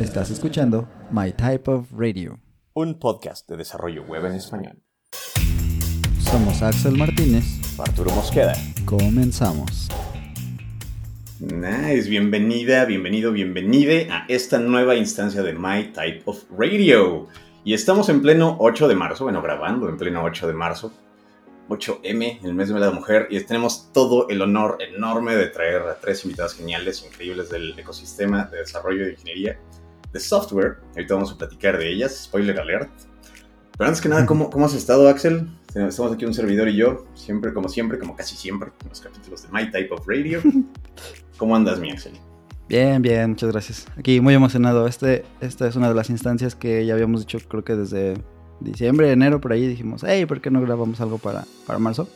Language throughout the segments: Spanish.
Estás escuchando My Type of Radio. Un podcast de desarrollo web en español. Somos Axel Martínez. Arturo Mosqueda. Comenzamos. Nice, bienvenida, bienvenido, bienvenide a esta nueva instancia de My Type of Radio. Y estamos en pleno 8 de marzo, bueno, grabando en pleno 8 de marzo, 8M, el mes de la mujer, y tenemos todo el honor enorme de traer a tres invitadas geniales, increíbles del ecosistema de desarrollo de ingeniería de software. Ahorita vamos a platicar de ellas, spoiler alert. Pero antes que nada, ¿cómo, cómo has estado, Axel? Estamos aquí un servidor y yo, siempre, como siempre, como casi siempre, en los capítulos de My Type of Radio. ¿Cómo andas, mi Axel? Bien, bien, muchas gracias. Aquí muy emocionado. Este, esta es una de las instancias que ya habíamos dicho, creo que desde diciembre, enero, por ahí dijimos, hey, ¿por qué no grabamos algo para, para marzo?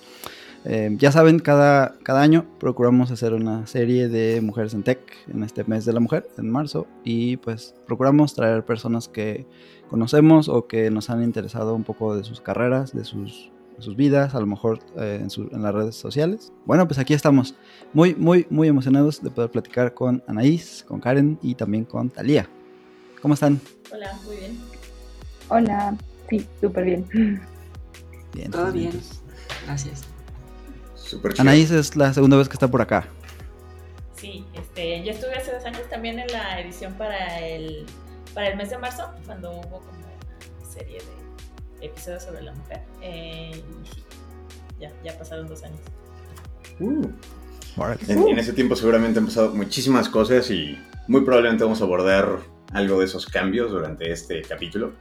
Eh, ya saben, cada, cada año procuramos hacer una serie de mujeres en tech en este mes de la mujer, en marzo, y pues procuramos traer personas que conocemos o que nos han interesado un poco de sus carreras, de sus, sus vidas, a lo mejor eh, en, en, las redes sociales. Bueno, pues aquí estamos, muy, muy, muy emocionados de poder platicar con Anaís, con Karen y también con Talía. ¿Cómo están? Hola, muy bien. Hola, sí, súper bien. bien. Todo bien, gracias. Super Anaís es la segunda vez que está por acá. Sí, este, yo estuve hace dos años también en la edición para el, para el mes de marzo, cuando hubo como una serie de episodios sobre la mujer. Eh, ya, ya pasaron dos años. Uh. En, en, ese tiempo seguramente han pasado muchísimas cosas y muy probablemente vamos a abordar algo de esos cambios durante este capítulo.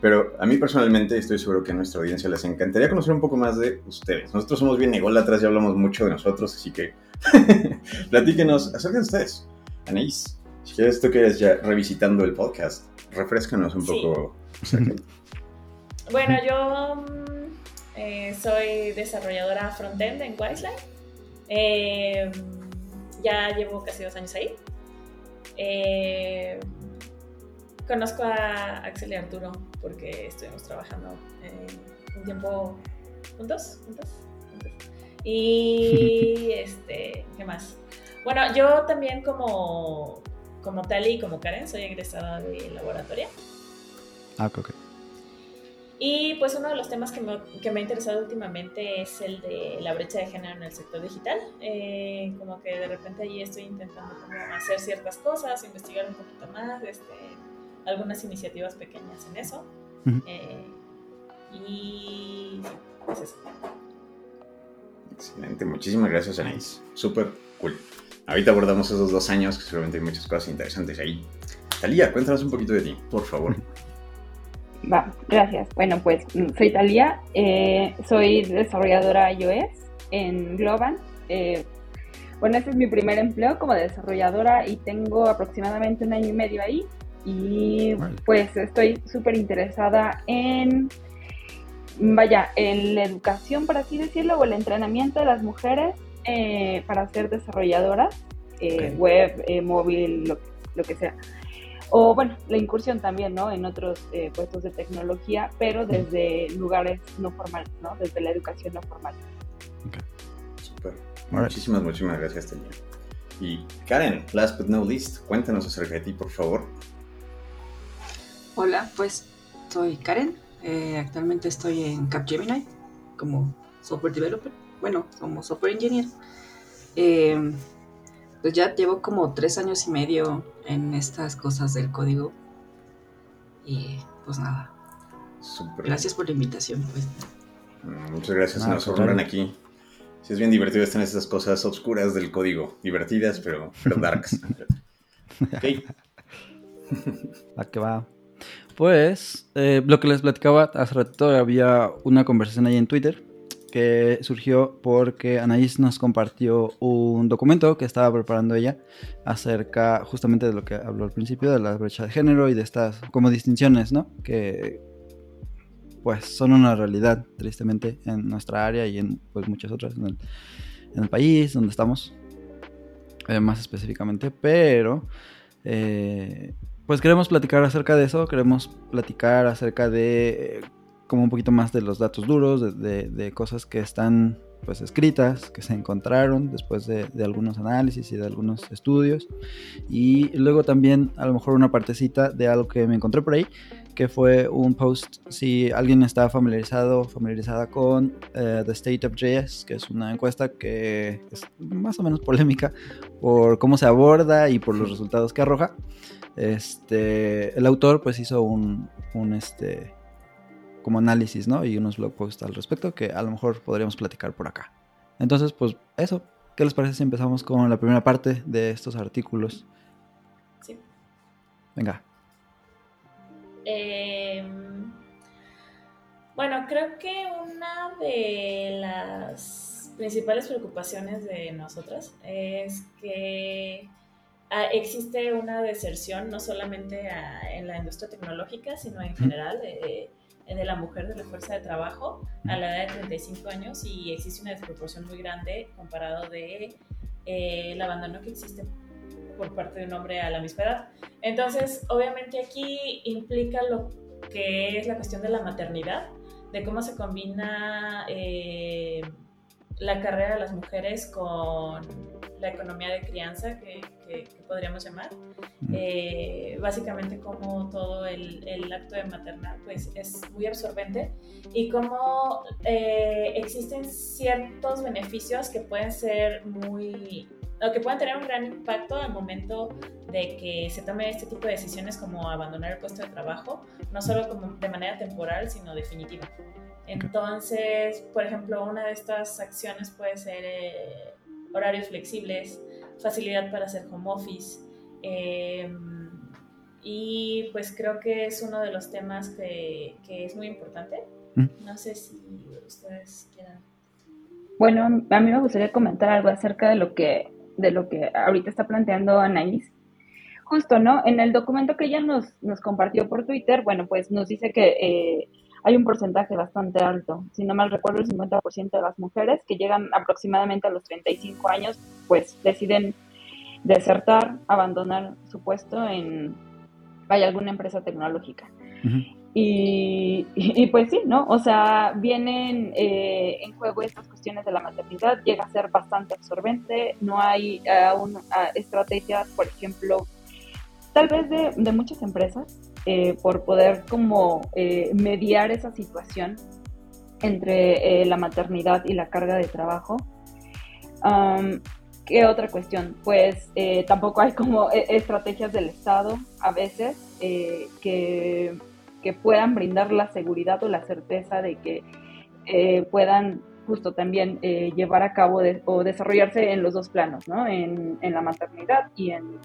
Pero a mí personalmente estoy seguro que a nuestra audiencia les encantaría conocer un poco más de ustedes. Nosotros somos bien ególatras y hablamos mucho de nosotros, así que platíquenos acerca de ustedes. Anaís, si quieres tú que eres ya revisitando el podcast, refrescanos un poco. bueno, yo mm, eh, soy desarrolladora frontend en Wiseline. Eh, ya llevo casi dos años ahí. Eh, Conozco a Axel y Arturo porque estuvimos trabajando un tiempo juntos, juntos, juntos. Y este, ¿qué más? Bueno, yo también como, como Tali y como Karen soy egresada de laboratorio. Ah, ok. Y pues uno de los temas que me, que me, ha interesado últimamente es el de la brecha de género en el sector digital. Eh, como que de repente allí estoy intentando como hacer ciertas cosas, investigar un poquito más, este, algunas iniciativas pequeñas en eso. eh, y pues eso. Excelente, muchísimas gracias, Anaís. Súper cool. Ahorita abordamos esos dos años, que seguramente hay muchas cosas interesantes ahí. Talía, cuéntanos un poquito de ti, por favor. Va, gracias. Bueno, pues mm, soy Talía, eh, soy desarrolladora iOS en Global. Eh, bueno, este es mi primer empleo como desarrolladora y tengo aproximadamente un año y medio ahí. Y pues estoy súper interesada en, vaya, en la educación, por así decirlo, o el entrenamiento de las mujeres eh, para ser desarrolladoras, eh, web, eh, móvil, lo, lo, que sea. O bueno, la incursión también, ¿no? En otros puestos de tecnología, pero desde lugares no formales, ¿no? Desde la educación no formal. Okay. Super. Muchísimas, muchísimas gracias, Tania. Y Karen, last but not least, cuéntanos acerca de ti, por favor. Hola, pues soy Karen. Eh, actualmente estoy en Capgemini como software developer. Bueno, como software engineer. Eh, pues ya llevo como tres años y medio en estas cosas del código. Y pues nada. Gracias por la invitación. Pues. Mm, muchas gracias. Ah, nos honran aquí. Sí, es bien divertido estar en estas cosas oscuras del código. Divertidas, pero, pero darks. ok. ¿A qué va? Pues, lo que les platicaba hace rato, había una conversación ahí en Twitter que surgió porque Anaís nos compartió un documento que estaba preparando ella acerca justamente de lo que habló al principio, de la brecha de género y de estas como distinciones, ¿no? Que pues son una realidad, tristemente, en nuestra área y en pues muchas otras, en el, en el país donde estamos, eh, más específicamente, pero... Eh, pues queremos platicar acerca de eso, queremos platicar acerca de como un poquito más de los datos duros, de, cosas que están pues escritas que se encontraron después de, de, algunos análisis y de algunos estudios. Y luego también a lo mejor una partecita de algo que me encontré por ahí, que fue un post, si alguien está familiarizado, familiarizada con uh, The State of JS, que es una encuesta que es más o menos polémica por cómo se aborda y por los resultados que arroja. Este, el autor pues hizo un, un este, como análisis, ¿no? Y unos blog posts al respecto que a lo mejor podríamos platicar por acá. Entonces, pues eso, ¿qué les parece si empezamos con la primera parte de estos artículos? Sí. Venga. Eh, bueno, creo que una de las principales preocupaciones de nosotras es que ah, existe una deserción no solamente a, en la industria tecnológica, sino en general. Eh, de la mujer de la fuerza de trabajo a la edad de 35 años y existe una desproporción muy grande comparado de eh, el abandono que existe por parte de un hombre a la misma edad. Entonces, obviamente aquí implica lo que es la cuestión de la maternidad, de cómo se combina eh, la carrera de las mujeres con la economía de crianza, que, que, que podríamos llamar. Eh, básicamente como todo el, el, acto de maternar pues, es muy absorbente y cómo eh, existen ciertos beneficios que pueden ser muy o que pueden tener un gran impacto al momento de que se tome este tipo de decisiones como abandonar el puesto de trabajo, no solo como de manera temporal, sino definitiva. Entonces, por ejemplo, una de estas acciones puede ser eh, horarios flexibles, facilidad para hacer home office. Eh, y pues creo que es uno de los temas que, que es muy importante. Mm. No sé si ustedes quieran. Bueno, a mí me gustaría comentar algo acerca de lo que, de lo que ahorita está planteando Anaís. Justo, ¿no? En el documento que ella nos, nos compartió por Twitter, bueno, pues nos dice que eh, hay un porcentaje bastante alto. Si no mal recuerdo, el 50% de las mujeres que llegan aproximadamente a los 35 años, pues deciden desertar, abandonar su puesto en vaya, alguna empresa tecnológica. Uh -huh. y, y, pues sí, ¿no? O sea, vienen eh, en juego estas cuestiones de la maternidad, llega a ser bastante absorbente, no hay uh, una estrategia, por ejemplo, tal vez de, de muchas empresas, eh, por poder como eh, mediar esa situación entre eh, la maternidad y la carga de trabajo. Um, ¿Qué otra cuestión? Pues eh, tampoco hay como estrategias del Estado a veces que, que, puedan brindar la seguridad o la certeza de que puedan justo también llevar a cabo de, o desarrollarse en los dos planos, ¿no? En, en la maternidad y en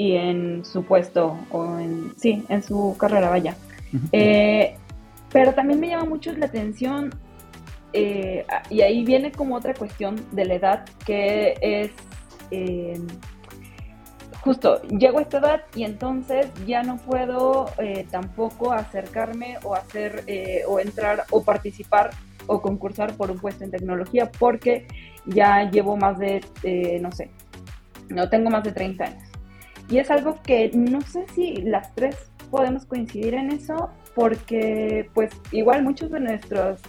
y en su puesto o en sí, en su carrera, vaya. Uh -huh. eh, pero también me llama mucho la atención eh, y ahí viene como otra cuestión de la edad que es eh, justo llego a esta edad y entonces ya no puedo eh, tampoco acercarme o hacer o entrar o participar o concursar por un puesto en tecnología porque ya llevo más de no sé no tengo más de 30 años y es algo que no sé si las tres podemos coincidir en eso, porque pues igual muchos de nuestros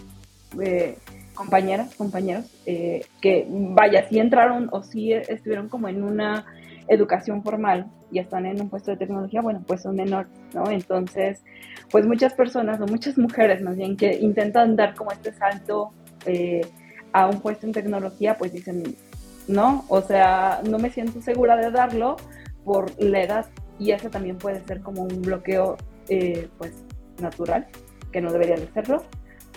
eh, compañeras, compañeros, eh, que vaya, si entraron o si estuvieron como en una educación formal y están en un puesto de tecnología, bueno, pues son menores, ¿no? Entonces, pues muchas personas o muchas mujeres más bien que intentan dar como este salto eh, a un puesto en tecnología, pues dicen, no, o sea, no me siento segura de darlo por la edad y eso también puede ser como un bloqueo eh, pues natural que no debería de serlo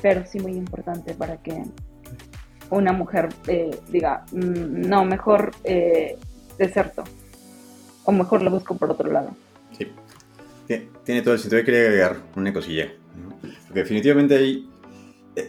pero sí muy importante para que una mujer eh, diga mmm, no mejor eh, deserto o mejor lo busco por otro lado sí. Tiene todo el sentido. Quería agregar una cosilla porque definitivamente hay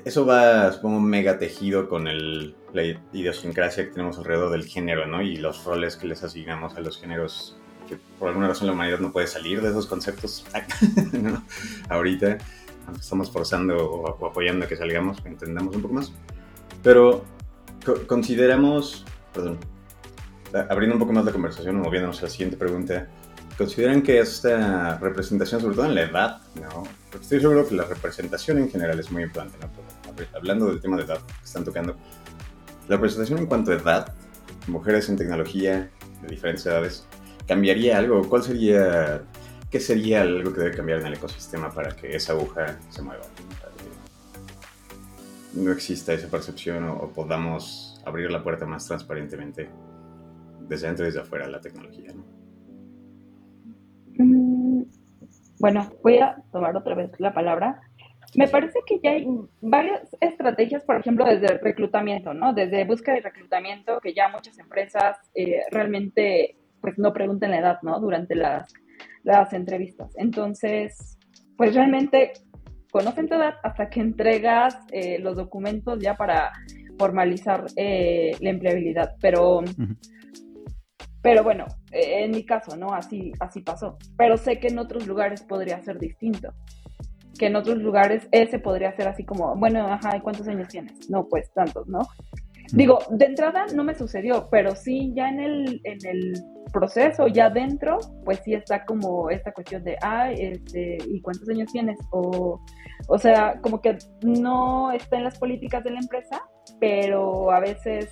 eso va, supongo, mega tejido con el, la idiosincrasia que tenemos alrededor del género, ¿no? Y los roles que les asignamos a los géneros, que por alguna razón la humanidad no puede salir de esos conceptos ¿no? ahorita, aunque estamos forzando o, apoyando a que salgamos, que entendamos un poco más. Pero co consideramos, perdón, abriendo un poco más la conversación, moviéndonos a la siguiente pregunta, ¿consideran que esta representación, sobre todo en la edad, ¿no? Porque estoy seguro que la representación en general es muy importante, ¿no? hablando del tema de edad que están tocando, la presentación en cuanto a edad, mujeres en tecnología de diferentes edades, ¿cambiaría algo? ¿Cuál sería, qué sería algo que debe cambiar en el ecosistema para que esa aguja se mueva? No exista esa percepción o, podamos abrir la puerta más transparentemente desde dentro y desde afuera la tecnología, ¿no? Mm, Bueno, voy a tomar otra vez la palabra. Me parece que ya hay varias estrategias, por ejemplo, desde el reclutamiento, ¿no? Desde búsqueda y reclutamiento, que ya muchas empresas eh, realmente pues no preguntan la edad, ¿no? Durante las, las entrevistas. Entonces, pues realmente conocen tu edad hasta que entregas eh, los documentos ya para formalizar eh, la empleabilidad. Pero, pero bueno, en mi caso, ¿no? Así, así pasó. Pero sé que en otros lugares podría ser distinto. Que en otros lugares ese podría ser así como, bueno, ajá, ¿y cuántos años tienes? No, pues tantos, ¿no? Digo, de entrada no me sucedió, pero sí ya en el, en el proceso, ya dentro, pues sí está como esta cuestión de, ay, este, ¿y cuántos años tienes? O, o sea, como que no está en las políticas de la empresa, pero a veces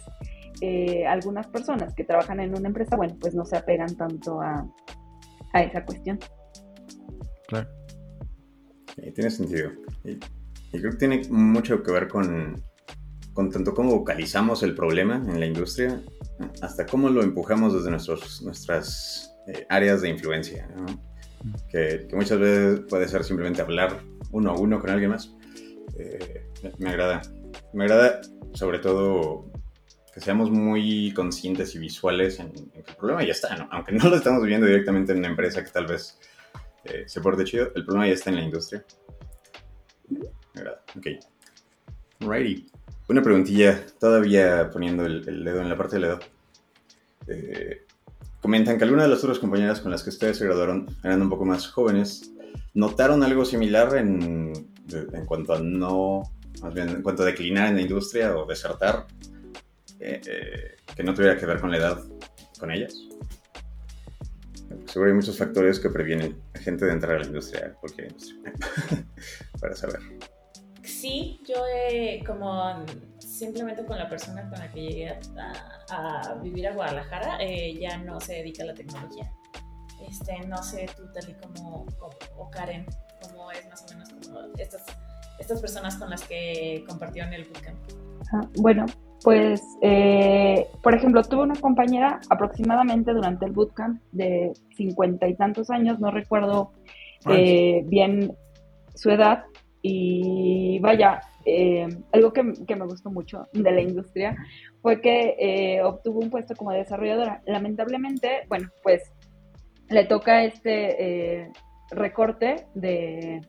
eh, algunas personas que trabajan en una empresa, bueno, pues no se apegan tanto a, a esa cuestión. Claro. Eh, tiene sentido. Y, y creo que tiene mucho que ver con, con tanto cómo vocalizamos el problema en la industria, hasta cómo lo empujamos desde nuestros, nuestras eh, áreas de influencia. ¿no? Que, que muchas veces puede ser simplemente hablar uno a uno con alguien más. Eh, me- agrada. Me agrada sobre todo que seamos muy conscientes y visuales en, en que el problema ya está, ¿no? Aunque no lo estamos viviendo directamente en una empresa que tal vez eh, se porte chido, el problema ya está en la industria. Agrada. Ok. Alrighty. Una preguntilla, todavía poniendo el, dedo en la parte del dedo. Eh, comentan que algunas de las otras compañeras con las que ustedes se graduaron eran un poco más jóvenes. ¿Notaron algo similar en, en cuanto a no, más bien en cuanto a declinar en la industria o desertar? eh, eh, que no tuviera que ver con la edad con ellas. Seguro hay muchos factores que previenen gente de entrar a la industria, cualquier industria, para saber. Sí, yo he, como simplemente con la persona con la que llegué a, a vivir a Guadalajara, eh, ya no se dedica a la tecnología. Este, no sé tú, tal y como, como- o Karen, cómo es más o menos como estas, estas personas con las que compartieron el bootcamp. Ajá, Bueno, pues, eh, por ejemplo, tuve una compañera aproximadamente durante el bootcamp de cincuenta y tantos años, no recuerdo eh, bien su edad, y vaya, eh, algo que, que me gustó mucho de la industria fue que eh, obtuvo un puesto como desarrolladora. Lamentablemente, bueno, pues le toca este eh, recorte de,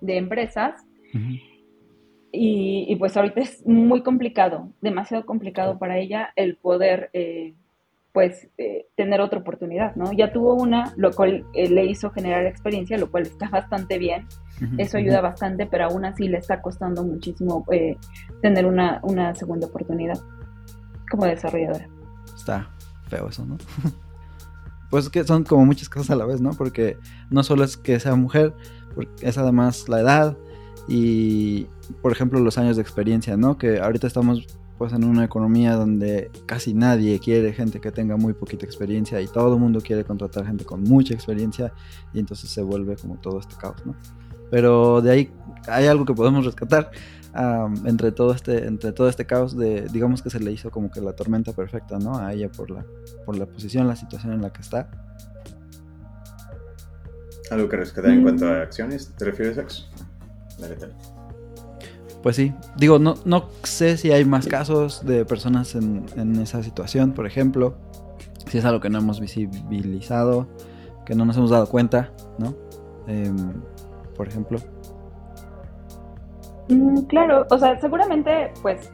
de empresas Ujú. Y, y, pues ahorita es muy complicado, demasiado complicado para ella el poder eh, pues eh, tener otra oportunidad, ¿no? Ya tuvo una, lo cual eh, le hizo generar experiencia, lo cual está bastante bien, eso ayuda bastante, pero aún así le está costando muchísimo eh, tener una, una segunda oportunidad como desarrolladora. Está feo eso, ¿no? pues que son como muchas cosas a la vez, ¿no? Porque no solo es que sea mujer, porque es además la edad y, por ejemplo, los años de experiencia, ¿no? Que ahorita estamos pues en una economía donde casi nadie quiere gente que tenga muy poquita experiencia y todo el mundo quiere contratar gente con mucha experiencia y entonces se vuelve como todo este caos, ¿no? Pero de ahí hay algo que podemos rescatar um, entre todo este entre todo este caos de digamos que se le hizo como que la tormenta perfecta, ¿no? A ella por la por la posición, la situación en la que está. ¿Algo que rescatar en cuanto a acciones? ¿Te refieres, Ax? Pues sí, digo, no, no sé si hay más casos de personas en, en esa situación, por ejemplo, si es algo que no hemos visibilizado, que no nos hemos dado cuenta, ¿no? Em, por ejemplo. Mm, claro, o sea, seguramente, pues,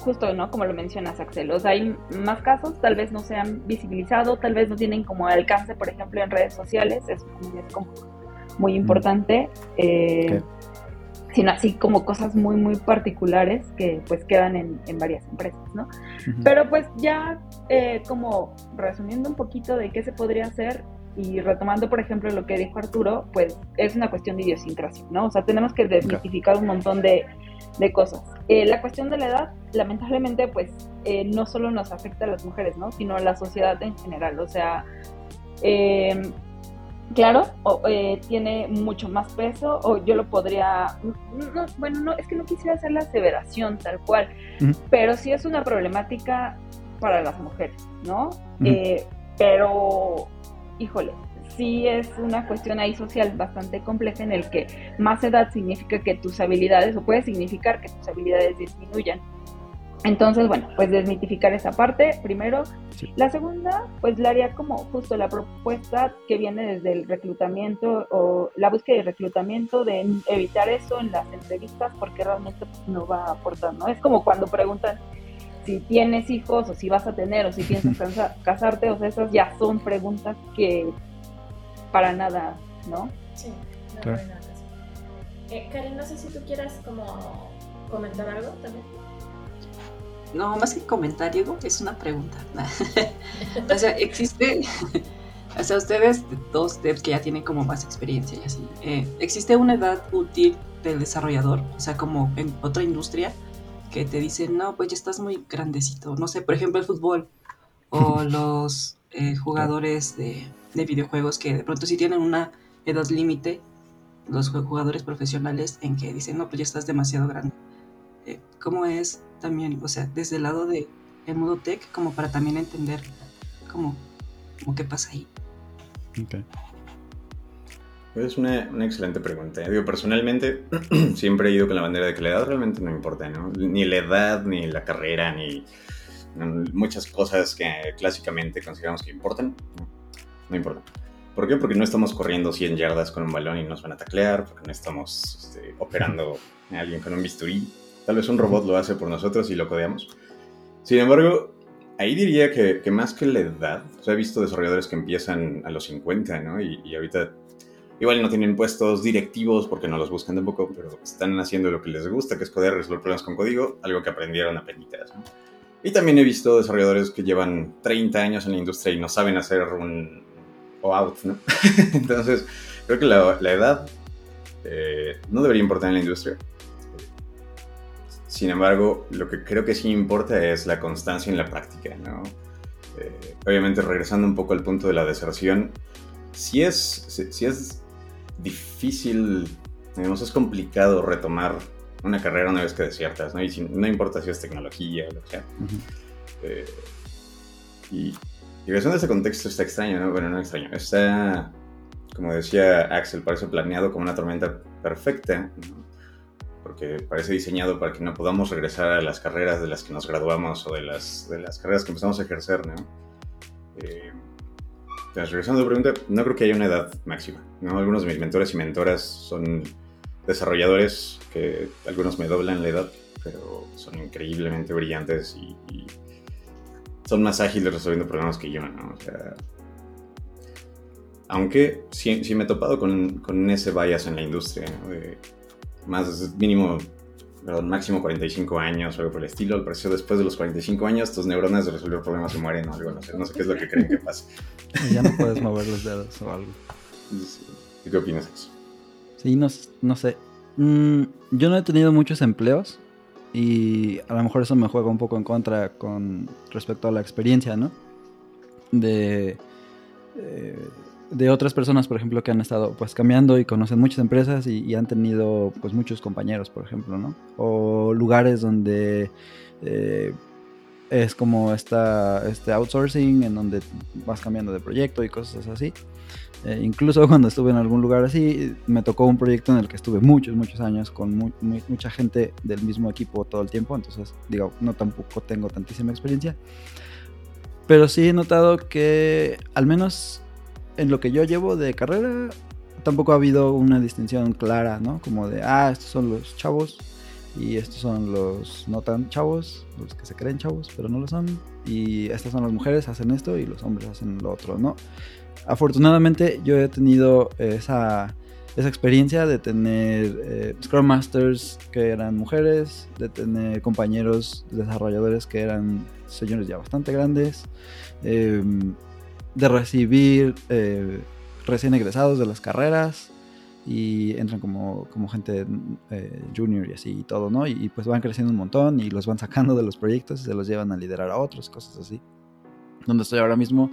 justo, ¿no? Como lo mencionas, Axel, o sea, hay más casos, tal vez no se han visibilizado, tal vez no tienen como alcance, por ejemplo, en redes sociales, es como muy importante, eh, Ok. Sino así como cosas muy, muy particulares que pues quedan en, en varias empresas, ¿no? Ujú. Pero pues ya eh, como resumiendo un poquito de qué se podría hacer y retomando, por ejemplo, lo que dijo Arturo, pues es una cuestión de idiosincrasia, ¿no? O sea, tenemos que desmitificar un montón de, de cosas. Eh, la cuestión de la edad, lamentablemente, pues eh, no solo nos afecta a las mujeres, ¿no? Sino a la sociedad en general. O sea, eh, claro, tiene mucho más peso, o yo lo podría, bueno, no, es que no quisiera hacer la aseveración tal cual, pero sí es una problemática para las mujeres, ¿no? pero, híjole, sí es una cuestión ahí social bastante compleja en el que más edad significa que tus habilidades o puede significar que tus habilidades disminuyan. Entonces, bueno, pues desmitificar esa parte primero. La segunda, pues la haría como justo la propuesta que viene desde el reclutamiento o la búsqueda de reclutamiento de evitar eso en las entrevistas porque realmente pues, no va a aportar, ¿no? Es como cuando preguntan si tienes hijos o si vas a tener o si piensas casarte, o sea, esas ya son preguntas que para nada, ¿no? Sí, no claro. nada. Eh, Karen, no sé si tú quieras como comentar algo también. No, más que comentario, es una pregunta. o sea, existe, o sea, ustedes dos devs que ya tienen como más experiencia y así, eh, ¿existe una edad útil del desarrollador? O sea, como en otra industria que te dicen, no, pues ya estás muy grandecito. No sé, por ejemplo, el fútbol o los eh, jugadores de de videojuegos que de pronto sí tienen una edad límite, los jugadores profesionales, en que dicen, no, pues ya estás demasiado grande. Eh, ¿Cómo es también, o sea, desde el lado de el modo tech, como para también entender cómo, qué pasa ahí? Okay. Es una, una, excelente pregunta. Digo, personalmente siempre he ido con la bandera de que la edad realmente no importa, ¿no? Ni la edad, ni la carrera, ni muchas cosas que clásicamente consideramos que importan no importa. ¿Por qué? Porque no estamos corriendo 100 yardas con un balón y nos van a taclear, porque no estamos este, operando a alguien con un bisturí. Tal vez un robot lo hace por nosotros y lo codeamos. Sin embargo, ahí diría que, que más que la edad, o he visto desarrolladores que empiezan a los 50, ¿no? Y, y, ahorita igual no tienen puestos directivos porque no los buscan tampoco, pero están haciendo lo que les gusta, que es codear, resolver problemas con código, algo que aprendieron a penitas, ¿no? Y también he visto desarrolladores que llevan 30 años en la industria y no saben hacer un, out, ¿no? Entonces, creo que la, edad eh, no debería importar en la industria. Sin embargo, lo que creo que sí importa es la constancia en la práctica, ¿no? Eh, obviamente, regresando un poco al punto de la deserción, si es, si, es difícil, digamos, es complicado retomar una carrera una vez que desiertas, ¿no? Y no importa si es tecnología o lo que sea. Eh, y, y de ese contexto está extraño, ¿no? Bueno, no extraño. Está, como decía Axel, parece planeado como una tormenta perfecta, porque parece diseñado para que no podamos regresar a las carreras de las que nos graduamos o de las, de las carreras que empezamos a ejercer, ¿no? Eh, entonces, regresando a la pregunta, no creo que haya una edad máxima, ¿no? Algunos de mis mentores y mentoras son desarrolladores que algunos me doblan la edad, pero son increíblemente brillantes y son más ágiles resolviendo problemas que yo, ¿no? O sea, aunque sí, me he topado con, con, ese bias en la industria, ¿no? De más mínimo, perdón, máximo 45 años o algo por el estilo. Al parecer, después de los 45 años, tus neuronas de resolver problemas se mueren o algo, no sé, no sé qué es lo que creen que pasa. ya no puedes mover los dedos o algo. ¿Qué opinas de eso? Sí, no, no sé. Mm, yo no he tenido muchos empleos y a lo mejor eso me juega un poco en contra con respecto a la experiencia, ¿no? De, eh, de otras personas, por ejemplo, que han estado pues cambiando y conocen muchas empresas y, han tenido pues muchos compañeros, por ejemplo, ¿no? O lugares donde eh, es como esta, este outsourcing en donde vas cambiando de proyecto y cosas así. Eh, incluso cuando estuve en algún lugar así, me tocó un proyecto en el que estuve muchos, muchos años con mucha gente del mismo equipo todo el tiempo. Entonces, digo, no tampoco tengo tantísima experiencia. Pero sí he notado que, al menos en lo que yo llevo de carrera, tampoco ha habido una distinción clara, ¿no? Como de, ah, estos son los chavos y estos son los no tan chavos, los que se creen chavos, pero no lo son. Y estas son las mujeres, hacen esto y los hombres hacen lo otro, ¿no? afortunadamente yo he tenido esa, experiencia de tener eh, Scrum Masters que eran mujeres, de tener compañeros desarrolladores que eran señores ya bastante grandes, em, de recibir eh, recién egresados de las carreras y entran como, como gente eh, junior y así y todo, ¿no? Y, pues van creciendo un montón y los van sacando de los proyectos y se los llevan a liderar a otros, cosas así. Donde estoy ahora mismo,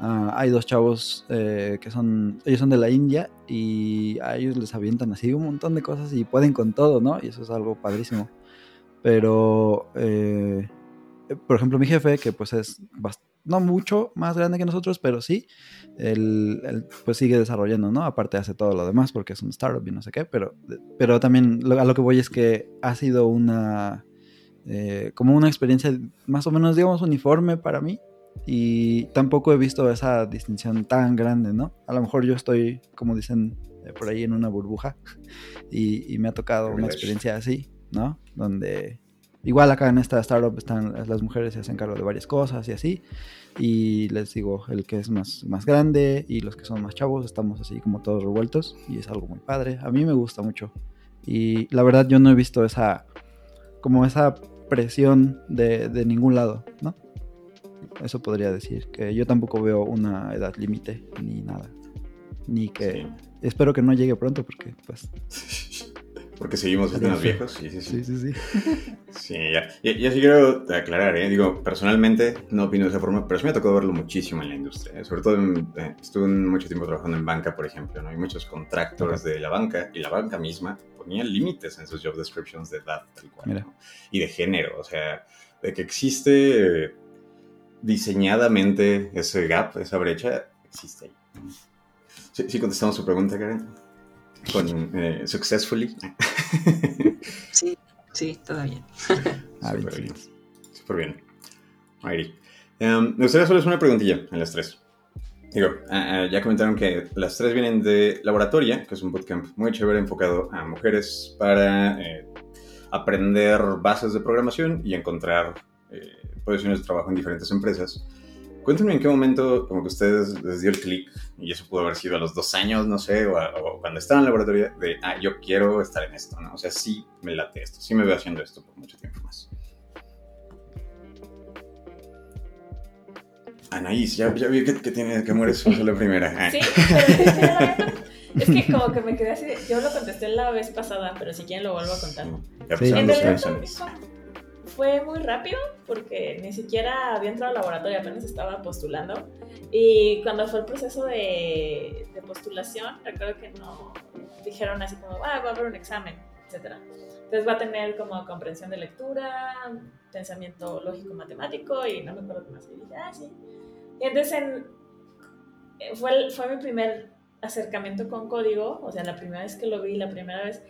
ah, hay dos chavos eh, que son, ellos son de la India y a ellos les avientan así un montón de cosas y pueden con todo, ¿no? Y eso es algo padrísimo. Pero, eh, por ejemplo, mi jefe, que pues es no mucho más grande que nosotros, pero sí, él, pues sigue desarrollando, ¿no? Aparte hace todo lo demás porque es un startup y no sé qué, pero, pero también a lo que voy es que ha sido una, eh, como una experiencia más o menos, digamos, uniforme para mí y tampoco he visto esa distinción tan grande, ¿no? A lo mejor yo estoy, como dicen eh, por ahí, en una burbuja y, me ha tocado una experiencia así, ¿no? Donde igual acá en esta startup están las mujeres se hacen cargo de varias cosas y así. Y les digo, el que es más, más grande y los que son más chavos estamos así como todos revueltos y es algo muy padre. A mí me gusta mucho. Y la verdad yo no he visto esa, como esa presión de, de ningún lado, ¿no? Eso podría decir, que yo tampoco veo una edad límite ni nada. Ni que... Espero que no llegue pronto porque pues... Porque seguimos siendo más viejos, sí, sí, sí. Sí, sí, sí. ya. Y, sí quiero aclarar, ¿eh? Digo, personalmente no opino de esa forma, pero sí me ha tocado verlo muchísimo en la industria. ¿eh? Sobre todo, eh, estuve mucho tiempo trabajando en banca, por ejemplo, ¿no? Hay muchos contractores de la banca y la banca misma ponía límites en sus job descriptions de edad, tal cual, Y de género, o sea, de que existe diseñadamente ese gap, esa brecha, existe ahí. Sí, sí contestamos su pregunta, Karen. Con eh, Successfully. sí, sí, todavía. Ah, Súper bien. Súper bien. Um, me gustaría hacerles una preguntilla en las tres. Digo, ah, ah, ya comentaron que las tres vienen de Laboratoria, que es un bootcamp muy chévere enfocado a mujeres para eh, aprender bases de programación y encontrar eh, posiciones de trabajo en diferentes empresas. Cuéntenme en qué momento como que ustedes les dio el clic, y eso pudo haber sido a los dos años, no sé, o, cuando estaban en la laboratorio, de, ah, yo quiero estar en esto, ¿no? O sea, sí me late esto, sí me veo haciendo esto por mucho tiempo más. Anaís, ya, ya vi que, que, tiene, que mueres la primera. Sí, pero es que como que me quedé así, yo lo contesté la vez pasada, pero si quieren lo vuelvo a contar. Ya sí, en fue muy rápido porque ni siquiera había entrado al laboratorio, apenas estaba postulando. Y cuando fue el proceso de, postulación, recuerdo que no dijeron así como, ah, va a haber un examen, etc. Entonces va a tener como comprensión de lectura, pensamiento lógico-matemático y no me acuerdo qué más. Y dije, ah, sí. Y entonces fue, fue mi primer acercamiento con código, o sea, la primera vez que lo vi, la primera vez,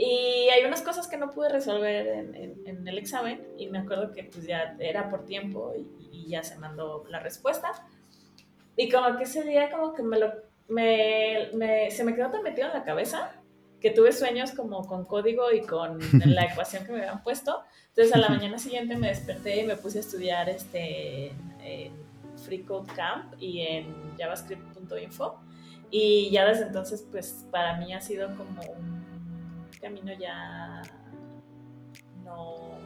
y hay unas cosas que no pude resolver en, el examen y me acuerdo que pues ya era por tiempo y, ya se mandó la respuesta. Y como que ese día como que me lo, me, se me quedó tan metido en la cabeza que tuve sueños como con código y con la ecuación que me habían puesto. Entonces a la mañana siguiente me desperté y me puse a estudiar este, en Free Code Camp y en javascript.info. Y ya desde entonces pues para mí ha sido como un camino ya no...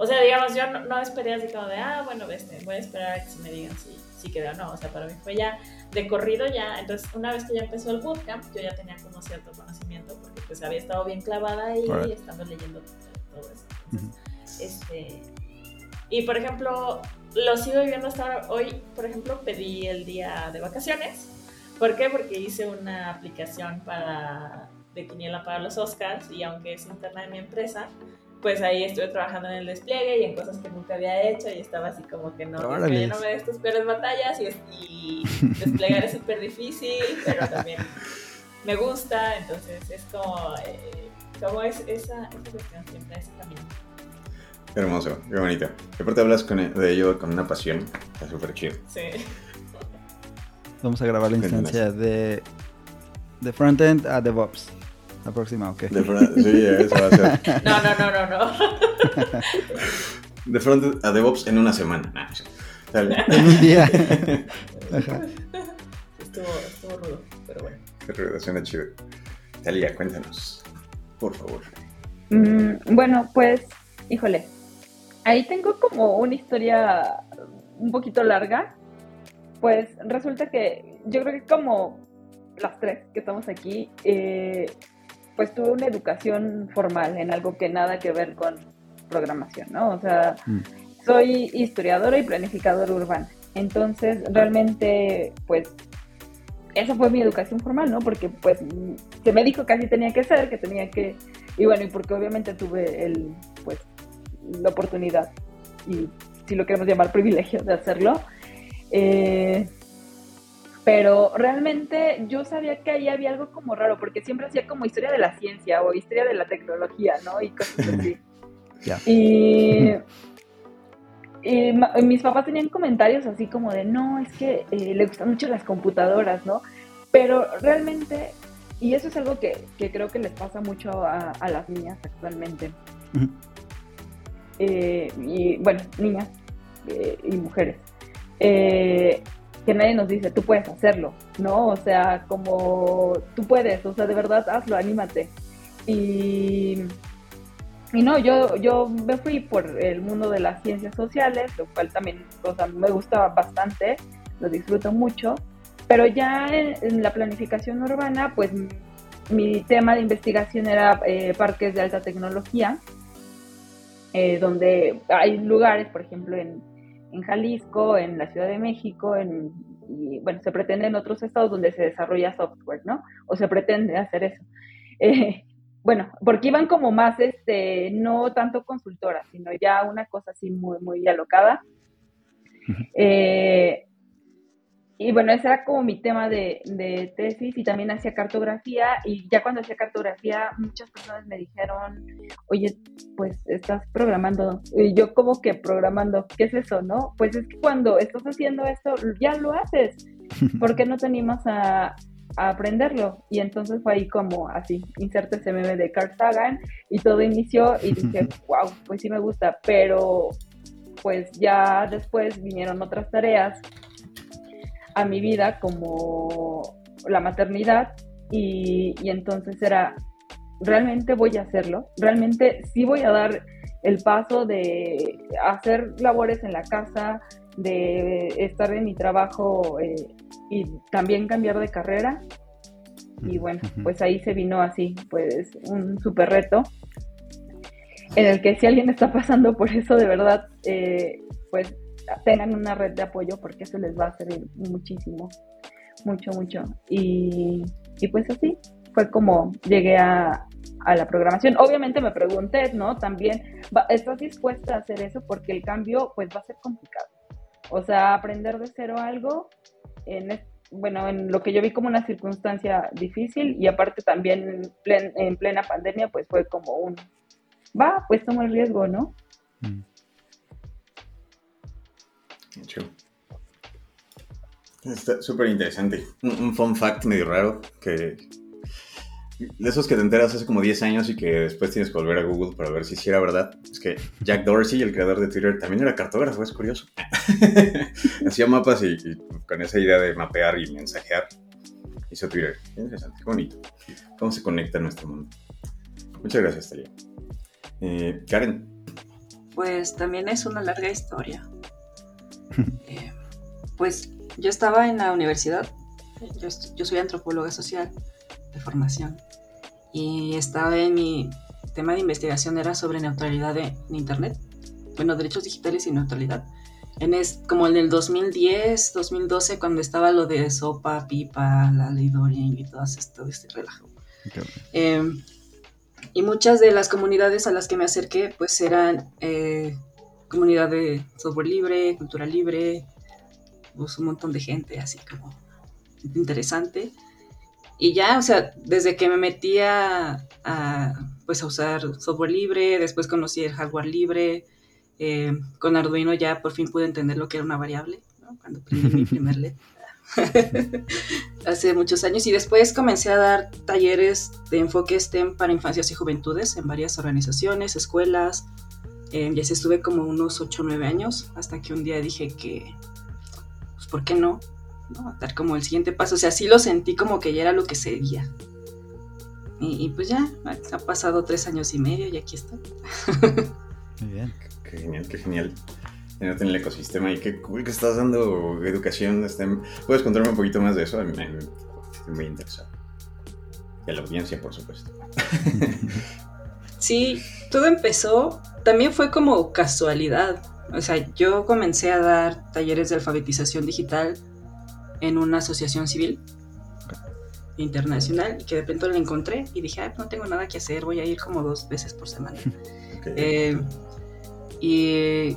O sea, digamos, yo no, esperé así como de, ah, bueno, este, voy a esperar a que se me digan si, si quedó o no. O sea, para mí fue ya de corrido ya. Entonces, una vez que ya empezó el bootcamp, yo ya tenía como cierto conocimiento porque pues había estado bien clavada ahí y estando leyendo todo eso. este, y por ejemplo, lo sigo viviendo hasta hoy. Por ejemplo, pedí el día de vacaciones. ¿Por qué? Porque hice una aplicación para de quiniela para los Oscars y aunque es interna de mi empresa, pues ahí estuve trabajando en el despliegue y en cosas que nunca había hecho y estaba así como que no, es que yo no me de tus peores batallas y, desplegar es súper difícil, pero también me gusta, entonces es como, eh, como es esa, esa cuestión siempre, ese camino. Qué hermoso, qué bonito. Y aparte hablas con, de ello con una pasión, está súper chido. Sí. Vamos a grabar la instancia de, de frontend a DevOps. La próxima, ok. De sí, eso va a ser. No, no, no, no, no. De front a DevOps en una semana. en un día. Estuvo, estuvo rudo, pero bueno. Qué rudo, suena chido. Talia, cuéntanos, por favor. Mm, bueno, pues, híjole. Ahí tengo como una historia un poquito larga. Pues resulta que yo creo que como las tres que estamos aquí, eh, pues tuve una educación formal en algo que nada que ver con programación, ¿no? O sea, mm. soy historiadora y planificadora urbana. Entonces, realmente, pues, esa fue mi educación formal, ¿no? Porque, pues, se me dijo que así tenía que ser, que tenía que... Y bueno, y porque obviamente tuve el, pues, la oportunidad, y si lo queremos llamar privilegio de hacerlo, eh, pero realmente yo sabía que ahí había algo como raro, porque siempre hacía como historia de la ciencia o historia de la tecnología, ¿no? Y cosas así. Y, mis papás tenían comentarios así como de, no, es que eh, le gustan mucho las computadoras, ¿no? Pero realmente, y eso es algo que, creo que les pasa mucho a, las niñas actualmente. Eh, y bueno, niñas eh, y mujeres. Que nadie nos dice, tú puedes hacerlo, ¿no? O sea, como tú puedes, o sea, de verdad hazlo, anímate. Y, y no, yo, yo me fui por el mundo de las ciencias sociales, lo cual también, o sea, me gustaba bastante, lo disfruto mucho, pero ya en, la planificación urbana, pues mi tema de investigación era eh, parques de alta tecnología, eh, donde hay lugares, por ejemplo, en en Jalisco, en la Ciudad de México, en, y bueno, se pretende en otros estados donde se desarrolla software, ¿no? O se pretende hacer eso. Eh, bueno, porque iban como más, este, no tanto consultoras, sino ya una cosa así muy, muy alocada. Eh, y bueno, ese era como mi tema de, de, tesis y también hacía cartografía y ya cuando hacía cartografía muchas personas me dijeron, oye, pues estás programando. Y yo como que programando, ¿qué es eso, no? Pues es que cuando estás haciendo esto, ya lo haces. ¿Por qué no te animas a, a aprenderlo? Y entonces fue ahí como así, inserte ese meme de Carl Sagan y todo inició y dije, wow, pues sí me gusta, pero pues ya después vinieron otras tareas a mi vida como la maternidad y, entonces era, realmente voy a hacerlo, realmente sí voy a dar el paso de hacer labores en la casa, de estar en mi trabajo eh, y también cambiar de carrera. Y bueno, pues ahí se vino así, pues un súper reto, en el que si alguien está pasando por eso, de verdad, eh, pues tengan una red de apoyo porque eso les va a servir muchísimo, mucho, mucho. Y, pues así fue como llegué a, la programación. Obviamente me pregunté, ¿no? También, ¿estás dispuesta a hacer eso? Porque el cambio pues va a ser complicado. O sea, aprender de cero algo, en, bueno, en lo que yo vi como una circunstancia difícil y aparte también en, plena pandemia pues fue como un, va, pues tomo el riesgo, ¿no? Mm. Está súper interesante. Un, fun fact medio raro que... De esos que te enteras hace como 10 años y que después tienes que volver a Google para ver si sí era verdad. Es que Jack Dorsey, el creador de Twitter, también era cartógrafo, es curioso. Hacía mapas y, con esa idea de mapear y mensajear hizo Twitter. interesante, qué bonito. Cómo se conecta nuestro mundo. Muchas gracias, Talia. Eh, Karen. Pues también es una larga historia. Eh, pues yo estaba en la universidad, yo, soy antropóloga social de formación y estaba en mi tema de investigación era sobre neutralidad de, Internet, bueno, derechos digitales y neutralidad. En es, como en el 2010, 2012, cuando estaba lo de SOPA, PIPA, la ley Dorian y todo esto, este relajo. Em, y muchas de las comunidades a las que me acerqué, pues eran eh, comunidad de software libre, cultura libre, pues un montón de gente así como interesante. Y ya, o sea, desde que me metía a, pues a usar software libre, después conocí el hardware libre, eh, con Arduino ya por fin pude entender lo que era una variable, cuando aprendí mi primer LED. hace muchos años y después comencé a dar talleres de enfoque STEM para infancias y juventudes en varias organizaciones, escuelas, eh, ya se estuve como unos 8 o 9 años, hasta que un día dije que, pues, ¿por qué no? ¿no? Dar como el siguiente paso. O sea, sí lo sentí como que ya era lo que seguía. Y, y pues ya, ha pasado tres años y medio y aquí estoy. Muy bien. Qué, genial, qué genial en el ecosistema y qué cool que estás dando educación. Este, ¿Puedes contarme un poquito más de eso? Estoy muy interesado. Y a la audiencia, por supuesto. Sí, todo empezó, también fue como casualidad. O sea, yo comencé a dar talleres de alfabetización digital en una asociación civil internacional y que de pronto la encontré y dije, Ay, no tengo nada que hacer, voy a ir como dos veces por semana. Eh, y,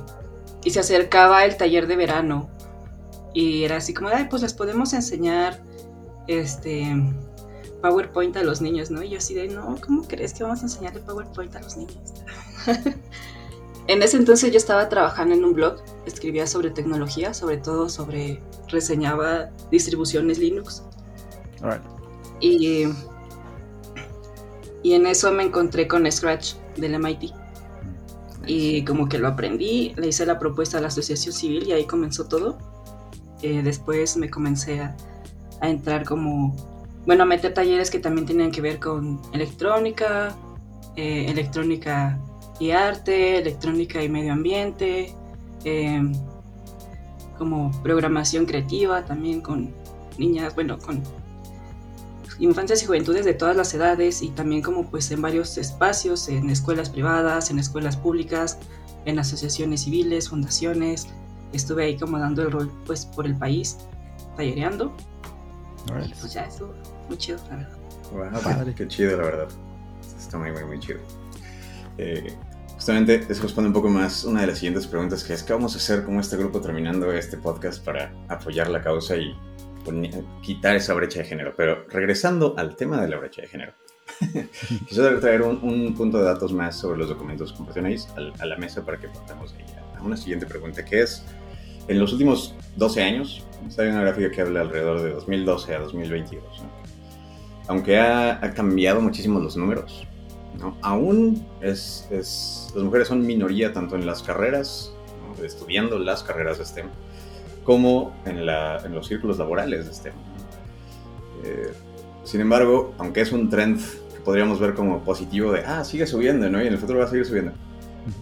y se acercaba el taller de verano y era así como, Ay, pues les podemos enseñar este PowerPoint a los niños, ¿no? Y yo así de, no, ¿cómo crees que vamos a enseñarle PowerPoint a los niños? en ese entonces yo estaba trabajando en un blog, escribía sobre tecnología, sobre todo sobre, reseñaba distribuciones Linux. Alright. Y, y en eso me encontré con Scratch del MIT. Y como que lo aprendí, le hice la propuesta a la asociación civil y ahí comenzó todo. Eh, después me comencé a, a entrar como, bueno, meter talleres que también tenían que ver con electrónica, eh, electrónica y arte, electrónica y medio ambiente, eh, como programación creativa también con niñas, bueno, con infancias y juventudes de todas las edades y también como pues en varios espacios, en escuelas privadas, en escuelas públicas, en asociaciones civiles, fundaciones. Estuve ahí como dando el rol pues por el país, tallereando. Y Alright. pues ya estuvo muy chido, la verdad. Wow, qué- Padre. qué, chido, la verdad. Está muy, muy, muy chido. Eh, justamente eso responde un poco más una de las siguientes preguntas, que es ¿qué vamos a hacer como este grupo terminando este podcast para apoyar la causa y quitar esa brecha de género? Pero regresando al tema de la brecha de género. Quisiera traer un, un punto de datos más sobre los documentos que compartieron al- a la mesa para que partamos de ahí a- a una siguiente pregunta, que es, en los últimos 12 años, hay una gráfica que habla alrededor de 2012 a 2022, ¿no? Aunque ha, ha cambiado muchísimo los números, ¿no? aún es, es- las mujeres son minoría tanto en las carreras, ¿no? estudiando las carreras de STEM, como en, la- en los círculos laborales de STEM. Eh, sin embargo, aunque es un trend que podríamos ver como positivo de, ah, sigue subiendo, ¿no? Y en el futuro va a seguir subiendo.